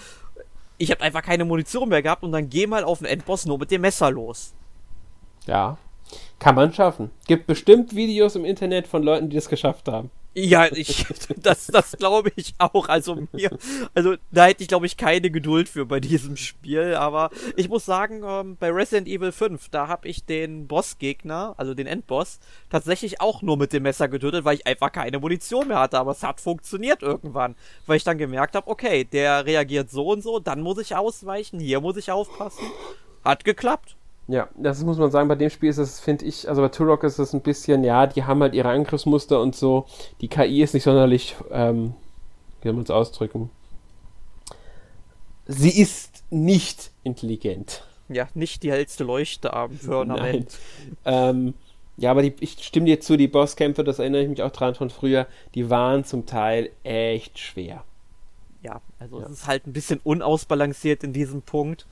ich habe einfach keine Munition mehr gehabt und dann geh mal auf den Endboss nur mit dem Messer los. Ja, kann man schaffen. Gibt bestimmt Videos im Internet von Leuten, die das geschafft haben. Ja, ich, [laughs] das, das glaube ich auch. Also mir, also da hätte ich glaube ich keine Geduld für bei diesem Spiel. Aber ich muss sagen, ähm, bei Resident Evil 5, da habe ich den Bossgegner, also den Endboss, tatsächlich auch nur mit dem Messer getötet, weil ich einfach keine Munition mehr hatte. Aber es hat funktioniert irgendwann, weil ich dann gemerkt habe, okay, der reagiert so und so, dann muss ich ausweichen, hier muss ich aufpassen. Hat geklappt. Ja, das muss man sagen, bei dem Spiel ist es, finde ich, also bei Turok ist es ein bisschen, ja, die haben halt ihre Angriffsmuster und so. Die KI ist nicht sonderlich, ähm, wie soll man es ausdrücken? Sie ist nicht intelligent. Ja, nicht die hellste Leuchte am [laughs] Firmament. ähm, ja, aber die, ich stimme dir zu, die Bosskämpfe, das erinnere ich mich auch dran von früher, die waren zum Teil echt schwer. Ja, also ja. es ist halt ein bisschen unausbalanciert in diesem Punkt.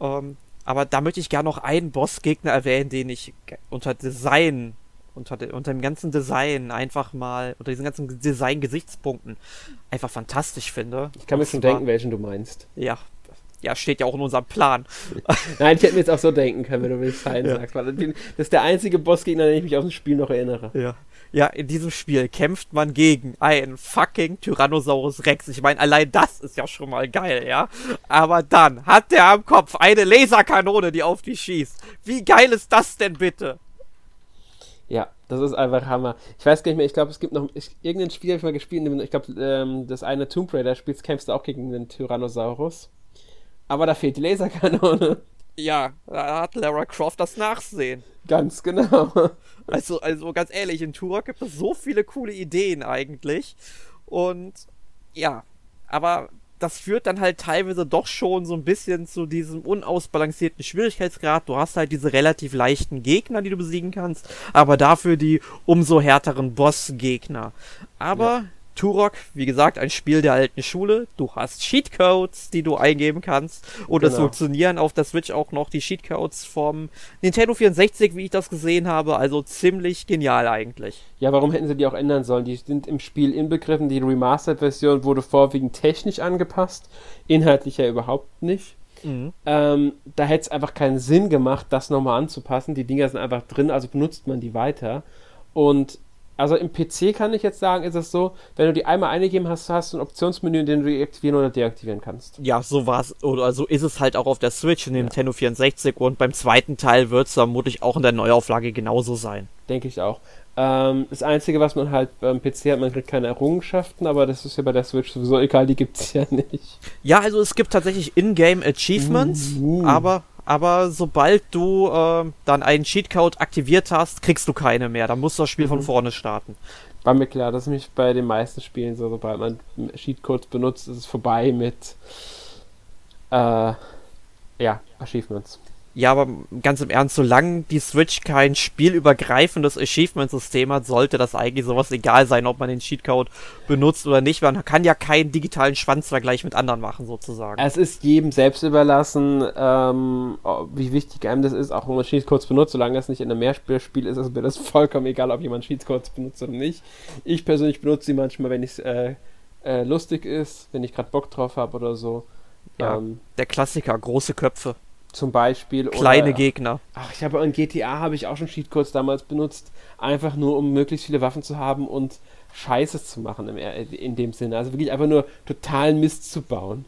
Ähm, aber da möchte ich gerne noch einen Bossgegner erwähnen, den ich unter Design, unter, de, unter dem ganzen Design einfach mal, unter diesen ganzen Design-Gesichtspunkten einfach fantastisch finde. Ich kann mir schon denken, welchen du meinst. Ja, ja, steht ja auch in unserem Plan. [laughs] Nein, ich hätte mir jetzt auch so denken können, wenn du willst, [laughs] Fein ja. sagst. Weil das ist der einzige Bossgegner, den ich mich aus dem Spiel noch erinnere. Ja. Ja, in diesem Spiel kämpft man gegen einen fucking Tyrannosaurus Rex. Ich meine, allein das ist ja schon mal geil, ja. Aber dann hat der am Kopf eine Laserkanone, die auf dich schießt. Wie geil ist das denn bitte? Ja, das ist einfach Hammer. Ich weiß gar nicht mehr, ich glaube, es gibt noch ich, irgendein Spiel, habe ich mal gespielt. Ich glaube, ähm, das eine Tomb Raider spielst, kämpfst du auch gegen einen Tyrannosaurus. Aber da fehlt die Laserkanone. Ja, da hat Lara Croft das Nachsehen. Ganz genau. [laughs] Also, also ganz ehrlich, in Turok gibt es so viele coole Ideen eigentlich. Und ja, aber das führt dann halt teilweise doch schon so ein bisschen zu diesem unausbalancierten Schwierigkeitsgrad. Du hast halt diese relativ leichten Gegner, die du besiegen kannst, aber dafür die umso härteren Bossgegner. Aber ja. Turok, wie gesagt, ein Spiel der alten Schule. Du hast Cheatcodes, die du eingeben kannst. Und genau. es funktionieren auf der Switch auch noch die Cheatcodes vom Nintendo 64, wie ich das gesehen habe. Also ziemlich genial eigentlich. Ja, warum hätten sie die auch ändern sollen? Die sind im Spiel inbegriffen. Die Remastered-Version wurde vorwiegend technisch angepasst. Inhaltlich ja überhaupt nicht. Mhm. Ähm, da hätte es einfach keinen Sinn gemacht, das nochmal anzupassen. Die Dinger sind einfach drin, also benutzt man die weiter. Und also im PC kann ich jetzt sagen, ist es so, wenn du die einmal eingegeben hast, hast du ein Optionsmenü, in dem du deaktivieren oder deaktivieren kannst. Ja, so war's. Oder so ist es halt auch auf der Switch in dem ja. Nintendo 64 und beim zweiten Teil wird es vermutlich auch in der Neuauflage genauso sein. Denke ich auch. Ähm, das Einzige, was man halt beim PC hat, man kriegt keine Errungenschaften, aber das ist ja bei der Switch sowieso egal, die gibt es ja [laughs] nicht. Ja, also es gibt tatsächlich Ingame Achievements, uh, uh. aber aber sobald du äh, dann einen Cheatcode aktiviert hast, kriegst du keine mehr. Dann musst du das Spiel mhm. von vorne starten. War mir klar, das ist nämlich bei den meisten Spielen so, sobald man Cheatcodes benutzt, ist es vorbei mit äh, ja, Achievements. Ja, aber ganz im Ernst, solange die Switch kein spielübergreifendes Achievement-System hat, sollte das eigentlich sowas egal sein, ob man den Cheatcode benutzt oder nicht. Man kann ja keinen digitalen Schwanzvergleich mit anderen machen, sozusagen. Es ist jedem selbst überlassen, ähm, wie wichtig einem das ist, auch wenn man Cheatcodes benutzt. Solange es nicht in einem Mehrspielspiel ist, ist mir das vollkommen egal, ob jemand Cheatcodes benutzt oder nicht. Ich persönlich benutze sie manchmal, wenn es äh, äh, lustig ist, wenn ich gerade Bock drauf habe oder so. Ja, ähm, der Klassiker, große Köpfe. Zum Beispiel. Kleine oder, Gegner. Ach, ich habe in GTA habe ich auch schon Cheatcodes damals benutzt, einfach nur um möglichst viele Waffen zu haben und Scheiße zu machen im, in dem Sinne. Also wirklich einfach nur totalen Mist zu bauen.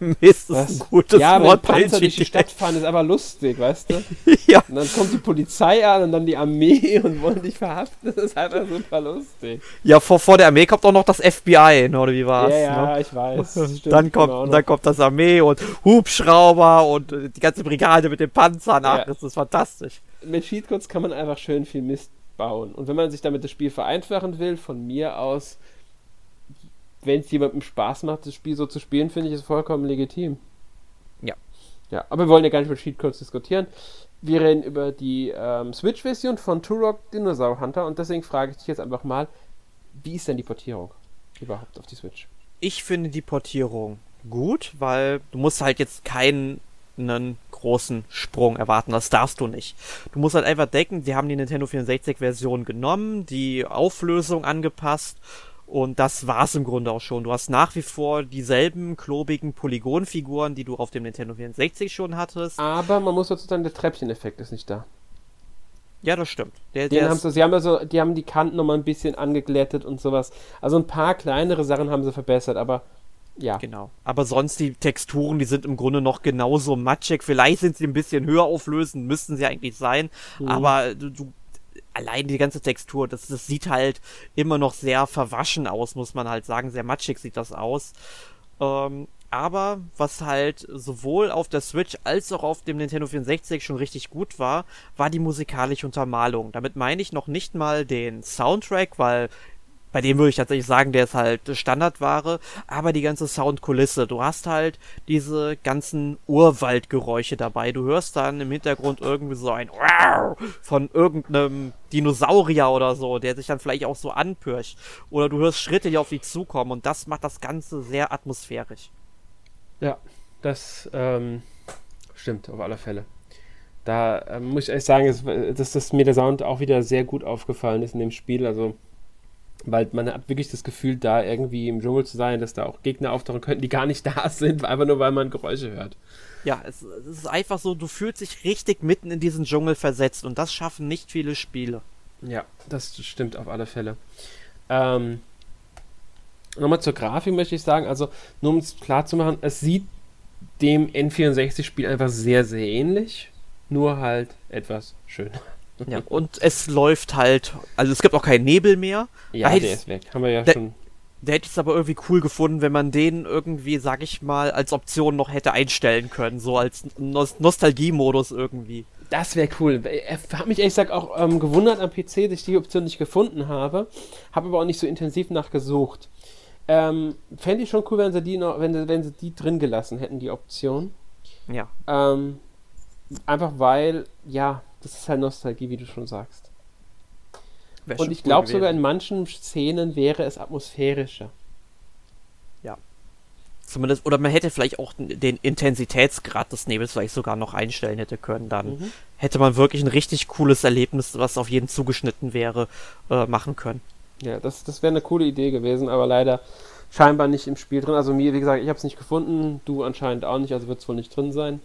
Mist [laughs] ist ein gutes ja, Wort. Ja, Panzer durch die Stadt fahren ist aber lustig, weißt du? [laughs] ja. Und dann kommt die Polizei an und dann die Armee [laughs] und wollen dich verhaften. Das ist einfach super lustig. Ja, vor, vor der Armee kommt auch noch das FBI, ne, oder wie war's? Ja, ja, ne? ich weiß. dann kommt, dann kommt das Armee und Hubschrauber und äh, die ganze Brigade mit den Panzern. Ach, ja. das ist fantastisch. Mit Cheatcodes kann man einfach schön viel Mist bauen. Und wenn man sich damit das Spiel vereinfachen will, von mir aus wenn es jemandem Spaß macht, das Spiel so zu spielen, finde ich es vollkommen legitim. Ja. Ja, aber wir wollen ja gar nicht über Cheatcodes diskutieren. Wir reden über die ähm, Switch-Version von Turok Dinosaur Hunter und deswegen frage ich dich jetzt einfach mal, wie ist denn die Portierung überhaupt auf die Switch? Ich finde die Portierung gut, weil du musst halt jetzt keinen großen Sprung erwarten. Das darfst du nicht. Du musst halt einfach denken, sie haben die Nintendo 64 Version genommen, die Auflösung angepasst und das war's im Grunde auch schon. Du hast nach wie vor dieselben klobigen Polygonfiguren, die du auf dem Nintendo 64 schon hattest. Aber man muss dazu sagen, der Treppcheneffekt ist nicht da. Ja, das stimmt. Der, Den haben sie, sie haben also, die haben die Kanten nochmal ein bisschen angeglättet und sowas. Also ein paar kleinere Sachen haben sie verbessert, aber ja. Genau. Aber sonst die Texturen, die sind im Grunde noch genauso matschig. Vielleicht sind sie ein bisschen höher auflösend, müssten sie eigentlich sein. Mhm. Aber du, du allein die ganze Textur, das, das sieht halt immer noch sehr verwaschen aus, muss man halt sagen. Sehr matschig sieht das aus. Ähm, aber was halt sowohl auf der Switch als auch auf dem Nintendo 64 schon richtig gut war, war die musikalische Untermalung. Damit meine ich noch nicht mal den Soundtrack, weil bei dem würde ich tatsächlich sagen, der ist halt Standardware, aber die ganze Soundkulisse. Du hast halt diese ganzen Urwaldgeräusche dabei. Du hörst dann im Hintergrund irgendwie so ein von irgendeinem Dinosaurier oder so, der sich dann vielleicht auch so anpirscht. Oder du hörst Schritte, die auf dich zukommen und das macht das Ganze sehr atmosphärisch. Ja, das ähm, stimmt auf alle Fälle. Da äh, muss ich ehrlich sagen, dass, dass mir der Sound auch wieder sehr gut aufgefallen ist in dem Spiel. Also weil man hat wirklich das Gefühl, da irgendwie im Dschungel zu sein, dass da auch Gegner auftauchen könnten, die gar nicht [laughs] da sind, einfach nur weil man Geräusche hört. Ja, es, es ist einfach so, du fühlst dich richtig mitten in diesen Dschungel versetzt und das schaffen nicht viele Spiele. Ja, das stimmt auf alle Fälle. Ähm, Nochmal zur Grafik möchte ich sagen, also nur um es klar zu machen, es sieht dem N64-Spiel einfach sehr, sehr ähnlich, nur halt etwas schöner. Ja, und es läuft halt, also es gibt auch keinen Nebel mehr. Ja, der ist weg. Haben wir ja der, schon. Der hätte es aber irgendwie cool gefunden, wenn man den irgendwie, sag ich mal, als Option noch hätte einstellen können, so als Nos Nostalgie-Modus irgendwie. Das wäre cool. Ich habe mich ehrlich gesagt auch ähm, gewundert am PC, dass ich die Option nicht gefunden habe. Habe aber auch nicht so intensiv nachgesucht. Ähm, Fände ich schon cool, wenn sie die noch, wenn, wenn sie die drin gelassen hätten, die Option. Ja. Ähm, einfach weil, ja, das ist halt Nostalgie, wie du schon sagst. Wär Und ich glaube sogar in manchen Szenen wäre es atmosphärischer. Ja. Zumindest, oder man hätte vielleicht auch den Intensitätsgrad des Nebels vielleicht sogar noch einstellen hätte können. Dann mhm. hätte man wirklich ein richtig cooles Erlebnis, was auf jeden zugeschnitten wäre, äh, machen können. Ja, das, das wäre eine coole Idee gewesen, aber leider scheinbar nicht im Spiel drin. Also mir, wie gesagt, ich habe es nicht gefunden, du anscheinend auch nicht, also wird es wohl nicht drin sein.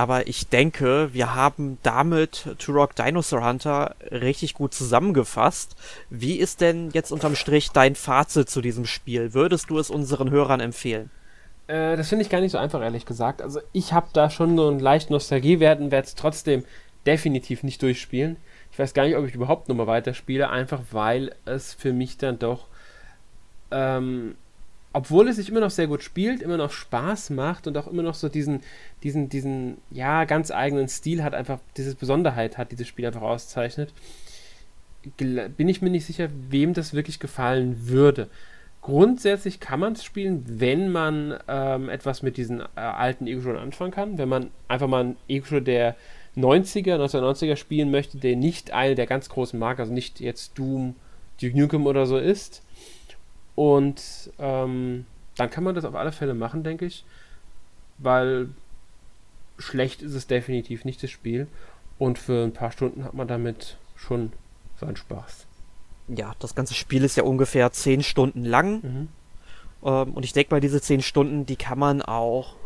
Aber ich denke, wir haben damit Turok Dinosaur Hunter richtig gut zusammengefasst. Wie ist denn jetzt unterm Strich dein Fazit zu diesem Spiel? Würdest du es unseren Hörern empfehlen? Äh, das finde ich gar nicht so einfach, ehrlich gesagt. Also ich habe da schon so einen leichten Nostalgiewert und werde es trotzdem definitiv nicht durchspielen. Ich weiß gar nicht, ob ich überhaupt nochmal weiterspiele, einfach weil es für mich dann doch ähm, obwohl es sich immer noch sehr gut spielt, immer noch Spaß macht und auch immer noch so diesen, diesen, diesen, ja, ganz eigenen Stil hat, einfach diese Besonderheit hat, dieses Spiel einfach auszeichnet, bin ich mir nicht sicher, wem das wirklich gefallen würde. Grundsätzlich kann man es spielen, wenn man ähm, etwas mit diesen äh, alten Ego-Shootern anfangen kann, wenn man einfach mal einen Ego-Shooter der 90er, 1990er spielen möchte, der nicht eine der ganz großen Marken, also nicht jetzt Doom, Duke Nukem oder so ist, und ähm, dann kann man das auf alle Fälle machen, denke ich. Weil schlecht ist es definitiv nicht das Spiel. Und für ein paar Stunden hat man damit schon seinen Spaß. Ja, das ganze Spiel ist ja ungefähr 10 Stunden lang. Mhm. Ähm, und ich denke mal, diese 10 Stunden, die kann man auch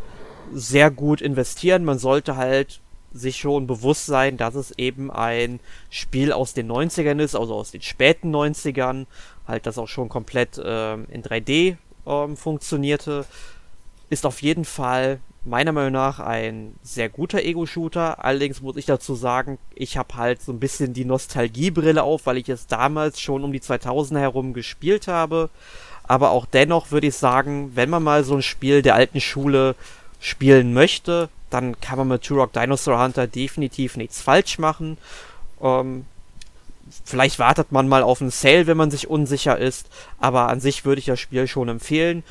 sehr gut investieren. Man sollte halt sich schon bewusst sein, dass es eben ein Spiel aus den 90ern ist, also aus den späten 90ern, halt das auch schon komplett ähm, in 3D ähm, funktionierte. Ist auf jeden Fall meiner Meinung nach ein sehr guter Ego-Shooter. Allerdings muss ich dazu sagen, ich habe halt so ein bisschen die Nostalgiebrille auf, weil ich es damals schon um die 2000er herum gespielt habe. Aber auch dennoch würde ich sagen, wenn man mal so ein Spiel der alten Schule spielen möchte, dann kann man mit Turok Dinosaur Hunter definitiv nichts falsch machen. Ähm, vielleicht wartet man mal auf einen Sale, wenn man sich unsicher ist, aber an sich würde ich das Spiel schon empfehlen.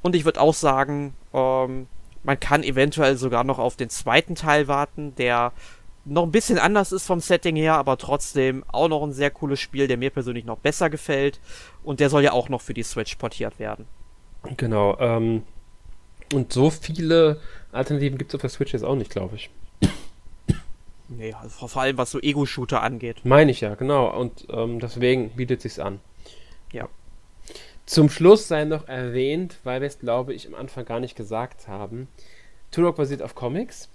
Und ich würde auch sagen, ähm, man kann eventuell sogar noch auf den zweiten Teil warten, der noch ein bisschen anders ist vom Setting her, aber trotzdem auch noch ein sehr cooles Spiel, der mir persönlich noch besser gefällt. Und der soll ja auch noch für die Switch portiert werden. Genau. Ähm, und so viele Alternativen gibt es auf der Switch jetzt auch nicht, glaube ich. Nee, also vor allem was so Ego-Shooter angeht. Meine ich ja, genau. Und ähm, deswegen bietet sich's an. Ja. Zum Schluss sei noch erwähnt, weil wir es, glaube ich, am Anfang gar nicht gesagt haben. Turok basiert auf Comics,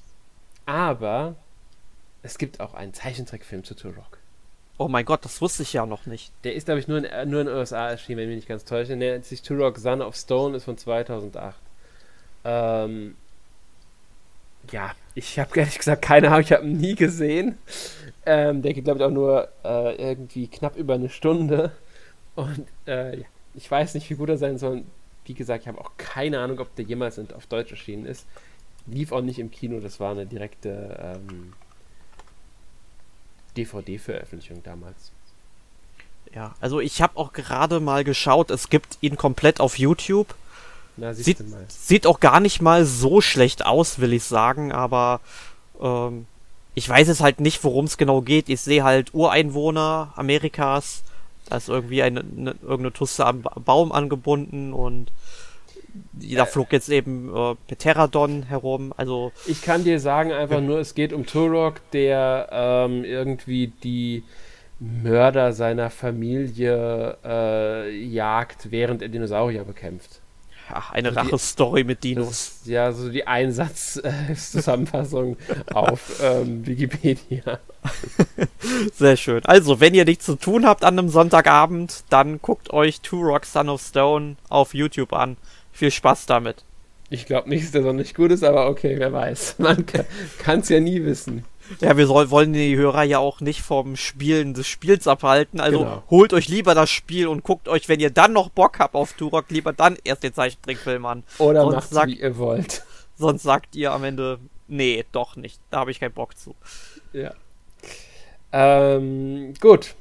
aber es gibt auch einen Zeichentrickfilm zu Turok. Oh mein Gott, das wusste ich ja noch nicht. Der ist, glaube ich, nur in, äh, nur in den USA erschienen, wenn ich mich nicht ganz täusche. Der nennt sich Turok Son of Stone, ist von 2008. Ähm, ja, ich habe [laughs] ehrlich gesagt keine Ahnung, ich habe ihn nie gesehen. Ähm, der geht, glaube ich, auch nur äh, irgendwie knapp über eine Stunde. Und äh, ich weiß nicht, wie gut er sein soll. Wie gesagt, ich habe auch keine Ahnung, ob der jemals auf Deutsch erschienen ist. Lief auch nicht im Kino, das war eine direkte ähm, DVD-Veröffentlichung damals. Ja, also ich habe auch gerade mal geschaut, es gibt ihn komplett auf YouTube. Na, sieht, sieht auch gar nicht mal so schlecht aus, will ich sagen, aber ähm, ich weiß es halt nicht, worum es genau geht. Ich sehe halt Ureinwohner Amerikas, da ist irgendwie eine, eine irgendeine Tusse am Baum angebunden und da äh, flog jetzt eben äh, Pterodon herum. Also ich kann dir sagen einfach nur, es geht um Turok, der ähm, irgendwie die Mörder seiner Familie äh, jagt, während er Dinosaurier bekämpft. Ach, eine Rache-Story mit Dinos. Ist, ja, so die Einsatz-Zusammenfassung [laughs] auf ähm, Wikipedia. [laughs] Sehr schön. Also, wenn ihr nichts zu tun habt an einem Sonntagabend, dann guckt euch Two Rock Son of Stone auf YouTube an. Viel Spaß damit. Ich glaube nicht, dass der so nicht gut ist, aber okay, wer weiß. Man kann es ja nie wissen. Ja, wir soll, wollen die Hörer ja auch nicht vom Spielen des Spiels abhalten. Also genau. holt euch lieber das Spiel und guckt euch, wenn ihr dann noch Bock habt auf Turok, lieber dann erst den Zeichentrickfilm an. Oder sonst macht sagt, wie ihr wollt. Sonst sagt ihr am Ende, nee, doch nicht. Da habe ich keinen Bock zu. Ja. Ähm, gut.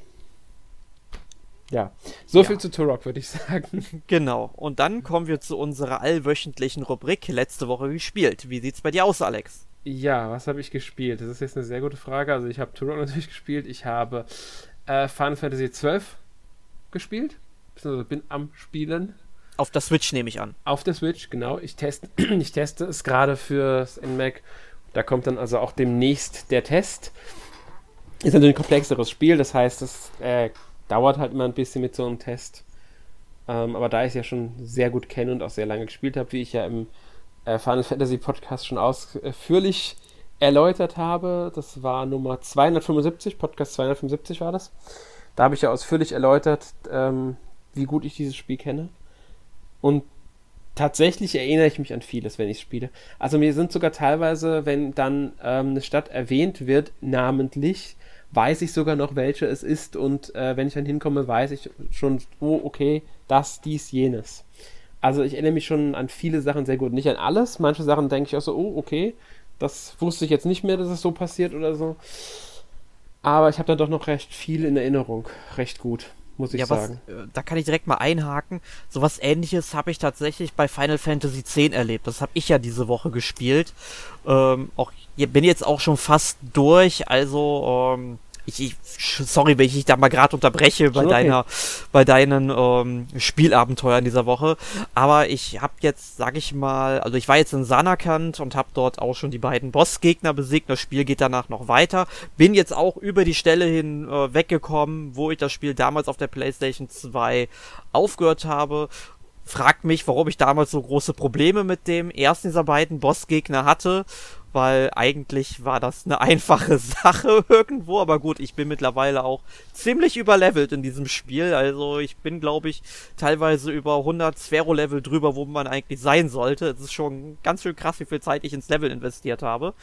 Ja, so ja. viel zu Turok, würde ich [laughs] sagen. Genau. Und dann kommen wir zu unserer allwöchentlichen Rubrik letzte Woche gespielt. Wie sieht's bei dir aus, Alex? Ja, was habe ich gespielt? Das ist jetzt eine sehr gute Frage. Also ich habe Turok [laughs] natürlich gespielt. Ich habe äh, Final Fantasy XII gespielt. Also bin am Spielen. Auf der Switch nehme ich an. Auf der Switch, genau. Ich, test, [clears throat] ich teste es gerade fürs NMAC. Da kommt dann also auch demnächst der Test. Ist natürlich ein komplexeres Spiel, das heißt, es äh, dauert halt immer ein bisschen mit so einem Test. Ähm, aber da ich es ja schon sehr gut kenne und auch sehr lange gespielt habe, wie ich ja im äh, Final Fantasy Podcast schon ausführlich erläutert habe. Das war Nummer 275, Podcast 275 war das. Da habe ich ja ausführlich erläutert, ähm, wie gut ich dieses Spiel kenne. Und tatsächlich erinnere ich mich an vieles, wenn ich spiele. Also mir sind sogar teilweise, wenn dann ähm, eine Stadt erwähnt wird, namentlich, weiß ich sogar noch, welche es ist. Und äh, wenn ich dann hinkomme, weiß ich schon, oh, okay, das, dies, jenes. Also ich erinnere mich schon an viele Sachen sehr gut. Nicht an alles. Manche Sachen denke ich auch so, oh, okay, das wusste ich jetzt nicht mehr, dass es so passiert oder so. Aber ich habe da doch noch recht viel in Erinnerung. Recht gut, muss ich ja, sagen. Was, äh, da kann ich direkt mal einhaken. So was ähnliches habe ich tatsächlich bei Final Fantasy X erlebt. Das habe ich ja diese Woche gespielt. Ähm, auch bin jetzt auch schon fast durch. Also ähm, ich, ich, sorry, wenn ich dich da mal gerade unterbreche bei okay. deiner, bei deinen ähm, Spielabenteuern dieser Woche. Aber ich habe jetzt, sag ich mal, also ich war jetzt in Sanakant und habe dort auch schon die beiden Bossgegner besiegt. Das Spiel geht danach noch weiter. Bin jetzt auch über die Stelle hin äh, weggekommen, wo ich das Spiel damals auf der PlayStation 2 aufgehört habe fragt mich, warum ich damals so große Probleme mit dem ersten dieser beiden Bossgegner hatte, weil eigentlich war das eine einfache [laughs] Sache irgendwo, aber gut, ich bin mittlerweile auch ziemlich überlevelt in diesem Spiel, also ich bin glaube ich teilweise über 100 Sphero-Level drüber, wo man eigentlich sein sollte. Es ist schon ganz schön krass, wie viel Zeit ich ins Level investiert habe.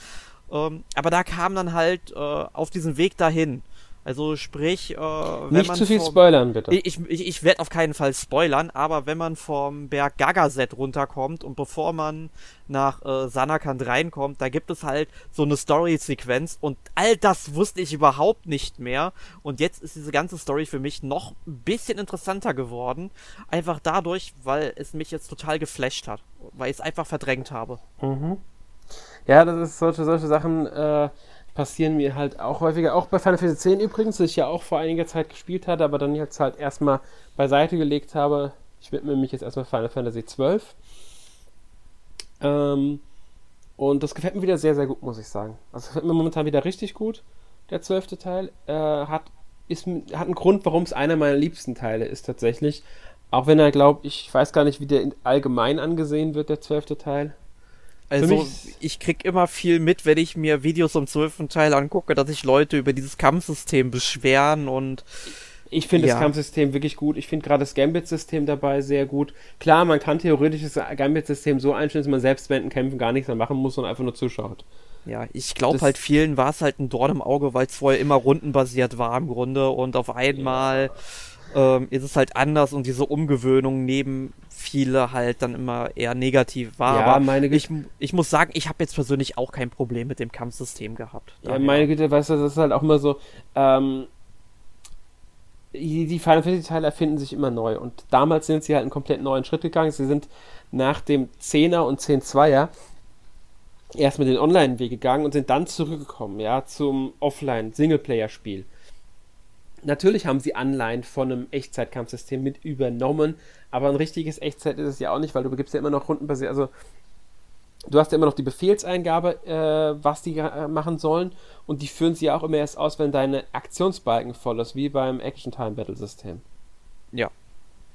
Ähm, aber da kam dann halt äh, auf diesen Weg dahin also sprich, äh, wenn Nicht man zu viel vom, spoilern, bitte. Ich, ich, ich werde auf keinen Fall spoilern, aber wenn man vom Berg Gagaset runterkommt und bevor man nach äh, Sanakand reinkommt, da gibt es halt so eine Story-Sequenz und all das wusste ich überhaupt nicht mehr. Und jetzt ist diese ganze Story für mich noch ein bisschen interessanter geworden. Einfach dadurch, weil es mich jetzt total geflasht hat. Weil ich es einfach verdrängt habe. Mhm. Ja, das ist solche, solche Sachen, äh, passieren mir halt auch häufiger. Auch bei Final Fantasy X übrigens, das ich ja auch vor einiger Zeit gespielt hatte, aber dann jetzt halt erstmal beiseite gelegt habe. Ich widme mich jetzt erstmal Final Fantasy XII. Ähm, und das gefällt mir wieder sehr, sehr gut, muss ich sagen. Also gefällt mir momentan wieder richtig gut, der zwölfte Teil. Äh, hat, ist, hat einen Grund, warum es einer meiner liebsten Teile ist tatsächlich. Auch wenn er, glaube ich, ich weiß gar nicht, wie der allgemein angesehen wird, der zwölfte Teil. Also ich krieg immer viel mit, wenn ich mir Videos zum zwölften Teil angucke, dass sich Leute über dieses Kampfsystem beschweren und ich finde ja. das Kampfsystem wirklich gut. Ich finde gerade das Gambit-System dabei sehr gut. Klar, man kann theoretisch das Gambit-System so einstellen, dass man selbst während Kämpfen gar nichts mehr machen muss und einfach nur zuschaut. Ja, ich glaube halt vielen war es halt ein Dorn im Auge, weil es vorher immer rundenbasiert war im Grunde und auf einmal ja. Ähm, ist es halt anders und diese Umgewöhnung neben viele halt dann immer eher negativ war. Ja, Aber meine ich, ich muss sagen, ich habe jetzt persönlich auch kein Problem mit dem Kampfsystem gehabt. Ja, meine Güte, weißt du, das ist halt auch immer so, ähm, die, Final Fantasy Teile erfinden sich immer neu und damals sind sie halt einen komplett neuen Schritt gegangen. Sie sind nach dem 10er und 10-2er erst mit den Online-Weg gegangen und sind dann zurückgekommen, ja, zum Offline-Singleplayer-Spiel. Natürlich haben sie Anleihen von einem Echtzeitkampfsystem mit übernommen, aber ein richtiges Echtzeit ist es ja auch nicht, weil du begibst ja immer noch rundenbasiert, also du hast ja immer noch die Befehlseingabe, äh, was die äh, machen sollen und die führen sie ja auch immer erst aus, wenn deine Aktionsbalken voll ist, wie beim Action-Time-Battle-System. Ja.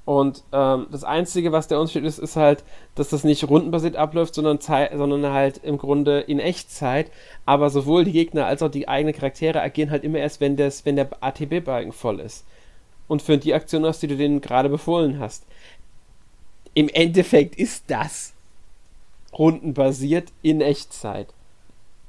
Und ähm, das Einzige, was der Unterschied ist, ist halt, dass das nicht rundenbasiert abläuft, sondern, sondern halt im Grunde in Echtzeit. Aber sowohl die Gegner als auch die eigenen Charaktere agieren halt immer erst, wenn, das, wenn der ATB-Balken voll ist. Und führen die Aktion aus, die du denen gerade befohlen hast. Im Endeffekt ist das rundenbasiert in Echtzeit.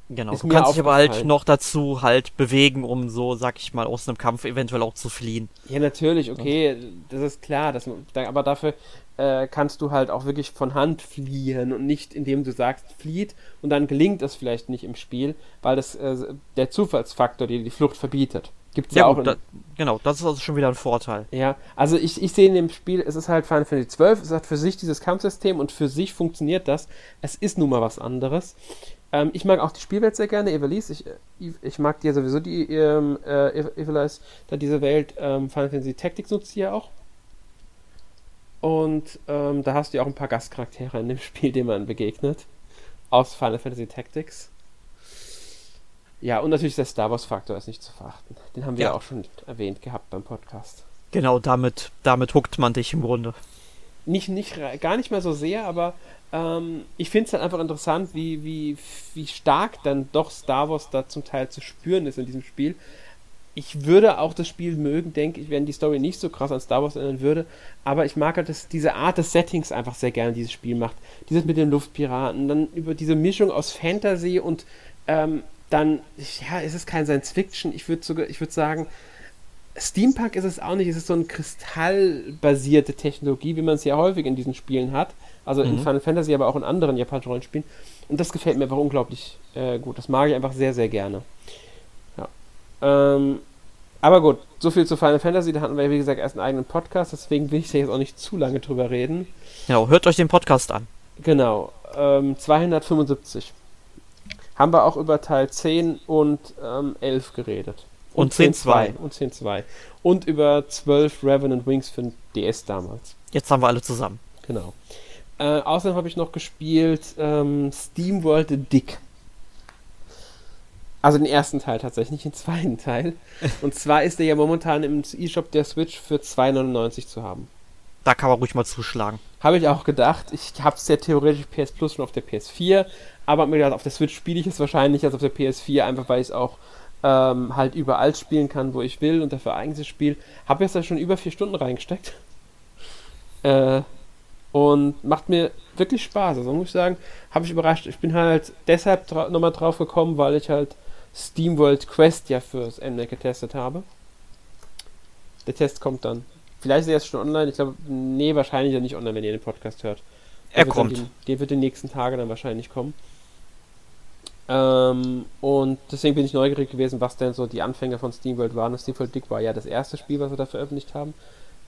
Genau, ist du kannst dich aber halt noch dazu halt bewegen, um so, sag ich mal, aus einem Kampf eventuell auch zu fliehen. Ja, natürlich, okay, das ist klar, das, aber dafür äh, kannst du halt auch wirklich von Hand fliehen und nicht indem du sagst, flieht und dann gelingt es vielleicht nicht im Spiel, weil das äh, der Zufallsfaktor dir die Flucht verbietet. Gibt's ja, ja auch. Da, genau, das ist also schon wieder ein Vorteil. Ja, also ich, ich sehe in dem Spiel, es ist halt Final Fantasy XII, es hat für sich dieses Kampfsystem und für sich funktioniert das. Es ist nun mal was anderes. Ähm, ich mag auch die Spielwelt sehr gerne, Evelise. Ich, äh, ich mag dir sowieso die ähm, äh, Evelise, da diese Welt. Ähm, Final Fantasy Tactics nutzt sie ja auch. Und ähm, da hast du ja auch ein paar Gastcharaktere in dem [laughs] Spiel, denen man begegnet. Aus Final Fantasy Tactics. Ja, und natürlich der Star Wars-Faktor ist nicht zu verachten. Den haben wir ja. auch schon erwähnt gehabt beim Podcast. Genau, damit, damit huckt man dich im Grunde. Nicht, nicht, gar nicht mehr so sehr, aber ähm, ich finde es halt einfach interessant, wie, wie, wie stark dann doch Star Wars da zum Teil zu spüren ist in diesem Spiel. Ich würde auch das Spiel mögen, denke ich, wenn die Story nicht so krass an Star Wars erinnern würde. Aber ich mag halt das, diese Art des Settings einfach sehr gerne, dieses Spiel macht. Dieses mit den Luftpiraten, dann über diese Mischung aus Fantasy und ähm, dann, ja, ist es kein Science Fiction. Ich würde sogar, ich würde sagen, Steampunk ist es auch nicht. Es ist so eine kristallbasierte Technologie, wie man es ja häufig in diesen Spielen hat. Also mhm. in Final Fantasy, aber auch in anderen japanischen Rollenspielen. Und das gefällt mir einfach unglaublich äh, gut. Das mag ich einfach sehr, sehr gerne. Ja. Ähm, aber gut, so viel zu Final Fantasy. Da hatten wir, wie gesagt, erst einen eigenen Podcast. Deswegen will ich da jetzt auch nicht zu lange drüber reden. Genau, hört euch den Podcast an. Genau. Ähm, 275. Haben wir auch über Teil 10 und ähm, 11 geredet. Und, 10.2. Und 10.2. Und über 12 Revenant Wings für den DS damals. Jetzt haben wir alle zusammen. Genau. Äh, außerdem habe ich noch gespielt ähm, SteamWorld Dick. Also den ersten Teil tatsächlich, nicht den zweiten Teil. [laughs] Und zwar ist der ja momentan im E-Shop der Switch für 2,99 zu haben. Da kann man ruhig mal zuschlagen. Habe ich auch gedacht. Ich habe es ja theoretisch PS Plus schon auf der PS4, aber mir gedacht, auf der Switch spiele ich es wahrscheinlich als auf der PS4, einfach weil ich es auch ähm, halt überall spielen kann, wo ich will und dafür eigenes Spiel. Habe jetzt da schon über vier Stunden reingesteckt. Äh, und macht mir wirklich Spaß. Also muss ich sagen, habe ich überrascht. Ich bin halt deshalb dra nochmal drauf gekommen, weil ich halt SteamWorld Quest ja fürs Ende getestet habe. Der Test kommt dann. Vielleicht ist er jetzt schon online. Ich glaube, nee, wahrscheinlich ja nicht online, wenn ihr den Podcast hört. Der er kommt. Den, der wird die nächsten Tage dann wahrscheinlich kommen. Ähm, und deswegen bin ich neugierig gewesen, was denn so die Anfänge von SteamWorld waren. Und SteamWorld Dick war ja das erste Spiel, was wir da veröffentlicht haben.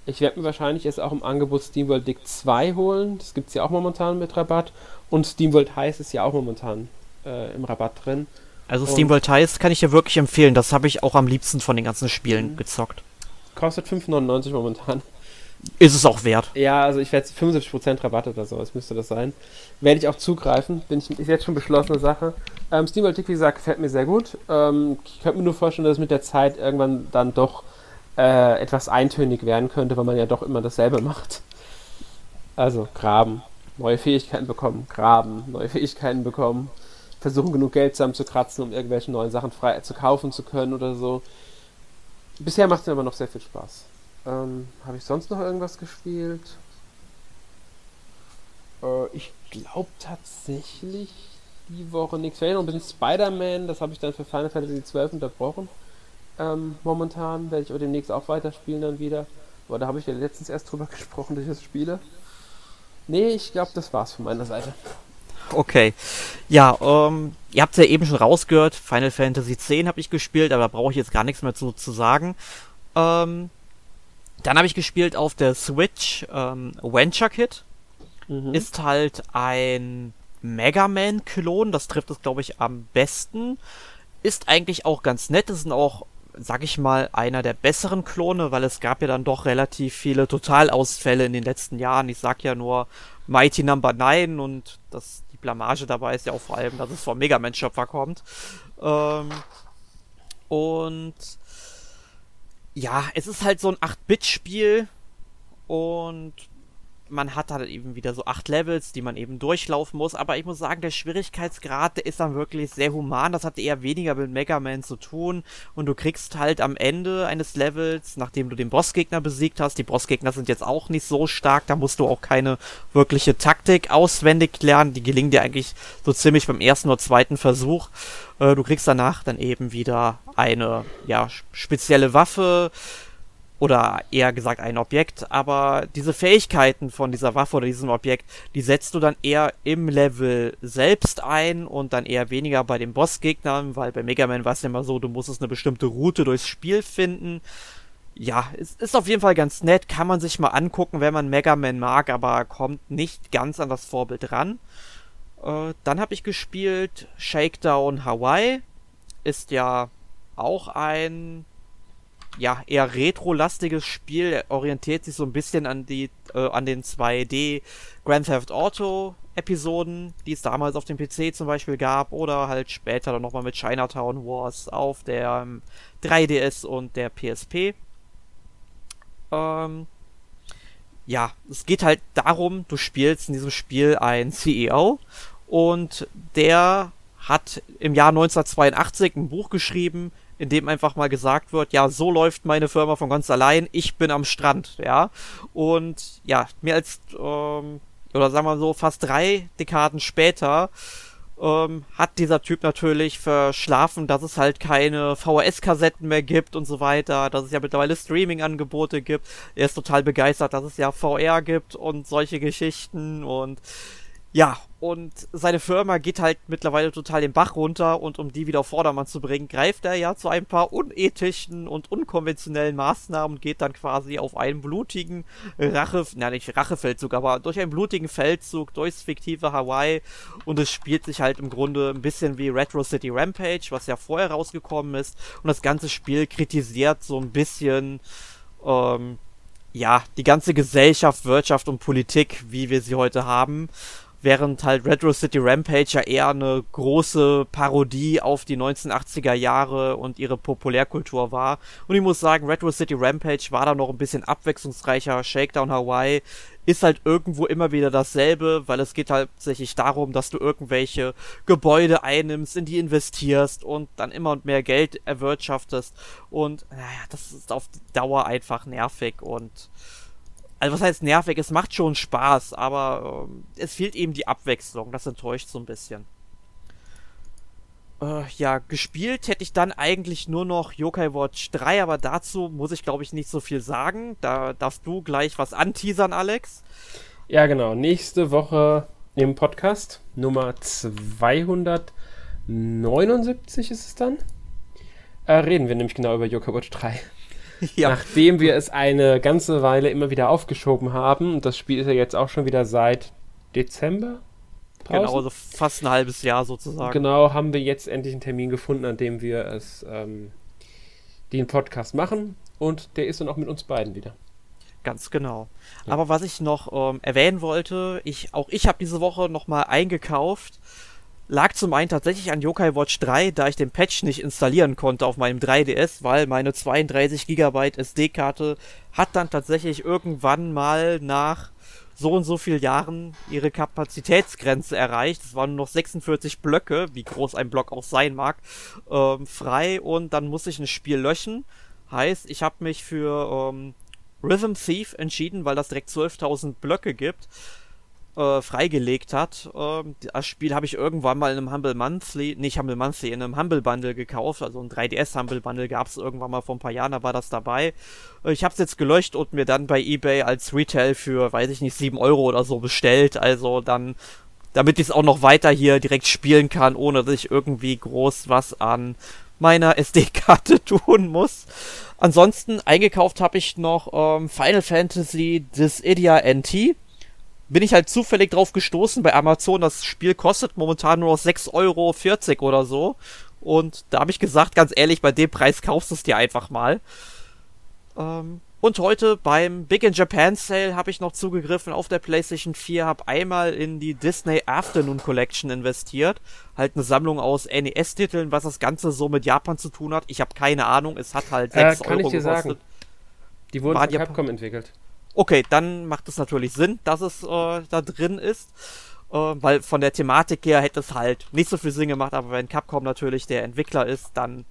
Ich werde mir wahrscheinlich jetzt auch im Angebot SteamWorld Dick 2 holen. Das gibt es ja auch momentan mit Rabatt. Und SteamWorld Heist ist ja auch momentan äh, im Rabatt drin. Also SteamWorld Heist kann ich dir wirklich empfehlen. Das habe ich auch am liebsten von den ganzen Spielen mhm. gezockt. Kostet 5,99 momentan. Ist es auch wert. Ja, also ich werde 75% Rabatt oder so, es müsste das sein. Werde ich auch zugreifen, bin ich, ist jetzt schon beschlossene Sache. Ähm, SteamWorld Dick, wie gesagt, gefällt mir sehr gut. Ähm, ich könnte mir nur vorstellen, dass es mit der Zeit irgendwann dann doch äh, etwas eintönig werden könnte, weil man ja doch immer dasselbe macht. Also graben, neue Fähigkeiten bekommen, graben, neue Fähigkeiten bekommen, versuchen genug Geld zusammenzukratzen, um irgendwelche neuen Sachen frei zu kaufen zu können oder so. Bisher macht es aber noch sehr viel Spaß. Ähm, Habe ich sonst noch irgendwas gespielt? Äh, ich glaube tatsächlich die Woche nichts. Vielleicht noch ein bisschen Spider-Man, das habe ich dann für Final Fantasy XII unterbrochen. Ähm, momentan werde ich aber demnächst auch weiterspielen dann wieder. Aber da habe ich ja letztens erst drüber [laughs] gesprochen, dass ich das spiele. Nee, ich glaube, das war's von meiner Seite. Okay. Ja, ähm, ihr habt ja eben schon rausgehört, Final Fantasy X habe ich gespielt, aber da brauche ich jetzt gar nichts mehr zu, zu sagen. Ähm, dann habe ich gespielt auf der Switch ähm, Venture Kid. Mhm. Ist halt ein Mega Man-Klon, das trifft es, glaube ich, am besten. Ist eigentlich auch ganz nett, es sind auch sag ich mal, einer der besseren Klone, weil es gab ja dann doch relativ viele Totalausfälle in den letzten Jahren. Ich sag ja nur Mighty Number no. 9 und das, die Blamage dabei ist ja auch vor allem, dass es vom Mega Man Schöpfer kommt. Ähm, und ja, es ist halt so ein 8-Bit-Spiel und man hat dann eben wieder so acht Levels, die man eben durchlaufen muss. Aber ich muss sagen, der Schwierigkeitsgrad, der ist dann wirklich sehr human. Das hat eher weniger mit Mega Man zu tun. Und du kriegst halt am Ende eines Levels, nachdem du den Bossgegner besiegt hast, die Bossgegner sind jetzt auch nicht so stark, da musst du auch keine wirkliche Taktik auswendig lernen. Die gelingen dir eigentlich so ziemlich beim ersten oder zweiten Versuch. Äh, du kriegst danach dann eben wieder eine, ja, spezielle Waffe oder eher gesagt ein Objekt, aber diese Fähigkeiten von dieser Waffe oder diesem Objekt, die setzt du dann eher im Level selbst ein und dann eher weniger bei den Bossgegnern, weil bei Mega Man war es ja immer so, du musstest eine bestimmte Route durchs Spiel finden. Ja, es ist auf jeden Fall ganz nett, kann man sich mal angucken, wenn man Mega Man mag, aber kommt nicht ganz an das Vorbild ran. Äh, dann habe ich gespielt Shakedown Hawaii, ist ja auch ein ja, eher retro-lastiges Spiel. Er orientiert sich so ein bisschen an die, äh, an den 2D Grand Theft Auto Episoden, die es damals auf dem PC zum Beispiel gab, oder halt später dann nochmal mit Chinatown Wars auf der ähm, 3DS und der PSP. Ähm, ja, es geht halt darum, du spielst in diesem Spiel ein CEO und der hat im Jahr 1982 ein Buch geschrieben, in dem einfach mal gesagt wird, ja, so läuft meine Firma von ganz allein, ich bin am Strand, ja. Und ja, mehr als, ähm, oder sagen wir so, fast drei Dekaden später ähm, hat dieser Typ natürlich verschlafen, dass es halt keine VHS-Kassetten mehr gibt und so weiter, dass es ja mittlerweile Streaming-Angebote gibt. Er ist total begeistert, dass es ja VR gibt und solche Geschichten und ja, und seine Firma geht halt mittlerweile total den Bach runter und um die wieder auf Vordermann zu bringen, greift er ja zu ein paar unethischen und unkonventionellen Maßnahmen und geht dann quasi auf einen blutigen Rache, na nicht Rachefeldzug, aber durch einen blutigen Feldzug durchs fiktive Hawaii. Und es spielt sich halt im Grunde ein bisschen wie Retro City Rampage, was ja vorher rausgekommen ist. Und das ganze Spiel kritisiert so ein bisschen, ähm, ja, die ganze Gesellschaft, Wirtschaft und Politik, wie wir sie heute haben während halt Retro City Rampage ja eher eine große Parodie auf die 1980er Jahre und ihre Populärkultur war. Und ich muss sagen, Retro City Rampage war da noch ein bisschen abwechslungsreicher. Shakedown Hawaii ist halt irgendwo immer wieder dasselbe, weil es geht halt tatsächlich darum, dass du irgendwelche Gebäude einnimmst, in die investierst und dann immer und mehr Geld erwirtschaftest. Und naja, das ist auf Dauer einfach nervig und also was heißt nervig? Es macht schon Spaß, aber äh, es fehlt eben die Abwechslung. Das enttäuscht so ein bisschen. Äh, ja, gespielt hätte ich dann eigentlich nur noch Yokai Watch 3, aber dazu muss ich glaube ich nicht so viel sagen. Da darfst du gleich was anteasern, Alex. Ja, genau. Nächste Woche im Podcast Nummer 279 ist es dann. Äh, reden wir nämlich genau über Yokai Watch 3. [laughs] Ja. Nachdem wir es eine ganze Weile immer wieder aufgeschoben haben, und das Spiel ist ja jetzt auch schon wieder seit Dezember Genau, also fast ein halbes Jahr sozusagen. Genau, haben wir jetzt endlich einen Termin gefunden, an dem wir es ähm, den Podcast machen und der ist dann auch mit uns beiden wieder. Ganz genau. Ja. Aber was ich noch ähm, erwähnen wollte, ich auch ich habe diese Woche nochmal eingekauft. Lag zum einen tatsächlich an Yokai Watch 3, da ich den Patch nicht installieren konnte auf meinem 3DS, weil meine 32 GB SD-Karte hat dann tatsächlich irgendwann mal nach so und so vielen Jahren ihre Kapazitätsgrenze erreicht. Es waren nur noch 46 Blöcke, wie groß ein Block auch sein mag, ähm, frei und dann muss ich ein Spiel löschen. Heißt, ich habe mich für ähm, Rhythm Thief entschieden, weil das direkt 12.000 Blöcke gibt äh, freigelegt hat. Ähm, das Spiel habe ich irgendwann mal in einem Humble Monthly, nicht Humble Monthly, in einem Humble Bundle gekauft. Also ein 3DS Humble Bundle gab es irgendwann mal vor ein paar Jahren, da war das dabei. Äh, ich habe es jetzt gelöscht und mir dann bei eBay als Retail für, weiß ich nicht, 7 Euro oder so bestellt. Also dann, damit ich es auch noch weiter hier direkt spielen kann, ohne dass ich irgendwie groß was an meiner SD-Karte [laughs] tun muss. Ansonsten eingekauft habe ich noch ähm, Final Fantasy Dissidia NT bin ich halt zufällig drauf gestoßen bei Amazon. Das Spiel kostet momentan nur noch 6,40 Euro oder so. Und da habe ich gesagt, ganz ehrlich, bei dem Preis kaufst du es dir einfach mal. Ähm, und heute beim Big in Japan Sale habe ich noch zugegriffen auf der PlayStation 4, habe einmal in die Disney Afternoon Collection investiert. Halt eine Sammlung aus NES-Titeln, was das Ganze so mit Japan zu tun hat. Ich habe keine Ahnung, es hat halt 6 äh, kann Euro ich dir gekostet. Sagen. Die wurden von Capcom entwickelt. Okay, dann macht es natürlich Sinn, dass es äh, da drin ist. Äh, weil von der Thematik her hätte es halt nicht so viel Sinn gemacht, aber wenn Capcom natürlich der Entwickler ist, dann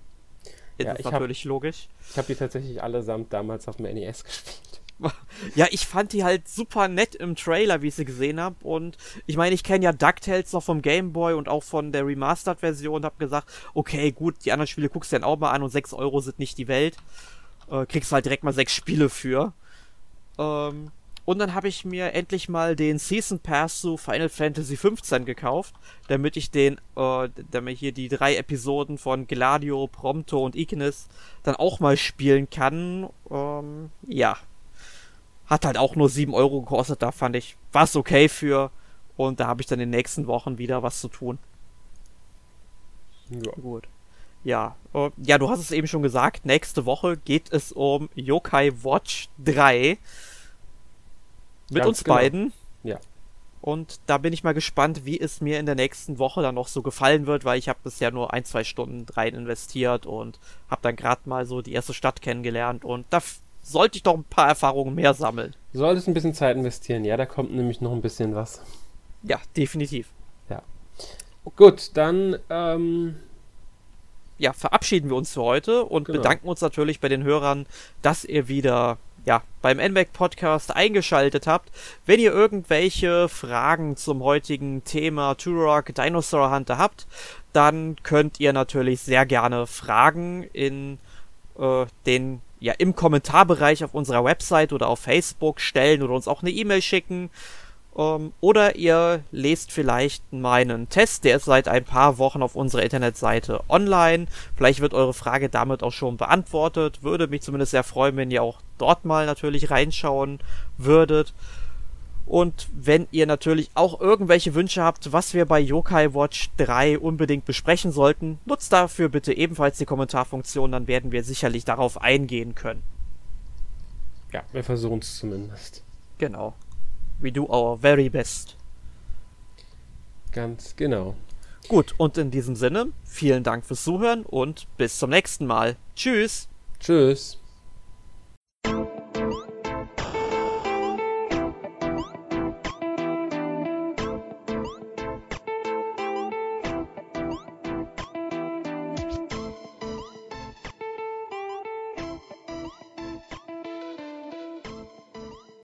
ist ja, es natürlich hab, logisch. Ich habe die tatsächlich allesamt damals auf dem NES [laughs] gespielt. [laughs] Ja, ich fand die halt super nett im Trailer, wie ich sie gesehen habe. Und ich meine, ich kenne ja DuckTales noch vom Game Boy und auch von der Remastered-Version und habe gesagt, okay, gut, die anderen Spiele guckst du dann auch mal an und 6 Euro sind nicht die Welt. Äh, kriegst halt direkt mal 6 Spiele für. Ähm, und dann habe ich mir endlich mal den Season Pass zu Final Fantasy XV gekauft, damit ich den, äh, damit hier die drei Episoden von Gladio, Prompto und Ignis dann auch mal spielen kann. Ähm, ja. Hat halt auch nur 7 Euro gekostet, da fand ich, was okay für. Und da habe ich dann in den nächsten Wochen wieder was zu tun. Ja. Gut. Ja, äh, ja, du hast es eben schon gesagt, nächste Woche geht es um Yokai Watch 3 mit Ganz uns genau. beiden. Ja. Und da bin ich mal gespannt, wie es mir in der nächsten Woche dann noch so gefallen wird, weil ich habe bisher nur ein, zwei Stunden rein investiert und habe dann gerade mal so die erste Stadt kennengelernt und da sollte ich doch ein paar Erfahrungen mehr sammeln. Du solltest ein bisschen Zeit investieren, ja, da kommt nämlich noch ein bisschen was. Ja, definitiv. Ja. Gut, dann ähm, ja, verabschieden wir uns für heute und genau. bedanken uns natürlich bei den Hörern, dass ihr wieder ja, beim NBAC Podcast eingeschaltet habt. Wenn ihr irgendwelche Fragen zum heutigen Thema Turok Dinosaur Hunter habt, dann könnt ihr natürlich sehr gerne Fragen in äh, den ja im Kommentarbereich auf unserer Website oder auf Facebook stellen oder uns auch eine E-Mail schicken. Ähm, oder ihr lest vielleicht meinen Test, der ist seit ein paar Wochen auf unserer Internetseite online. Vielleicht wird eure Frage damit auch schon beantwortet. Würde mich zumindest sehr freuen, wenn ihr auch dort mal natürlich reinschauen würdet. Und wenn ihr natürlich auch irgendwelche Wünsche habt, was wir bei Yokai Watch 3 unbedingt besprechen sollten, nutzt dafür bitte ebenfalls die Kommentarfunktion, dann werden wir sicherlich darauf eingehen können. Ja, wir versuchen es zumindest. Genau. We do our very best. Ganz genau. Gut, und in diesem Sinne, vielen Dank fürs Zuhören und bis zum nächsten Mal. Tschüss. Tschüss.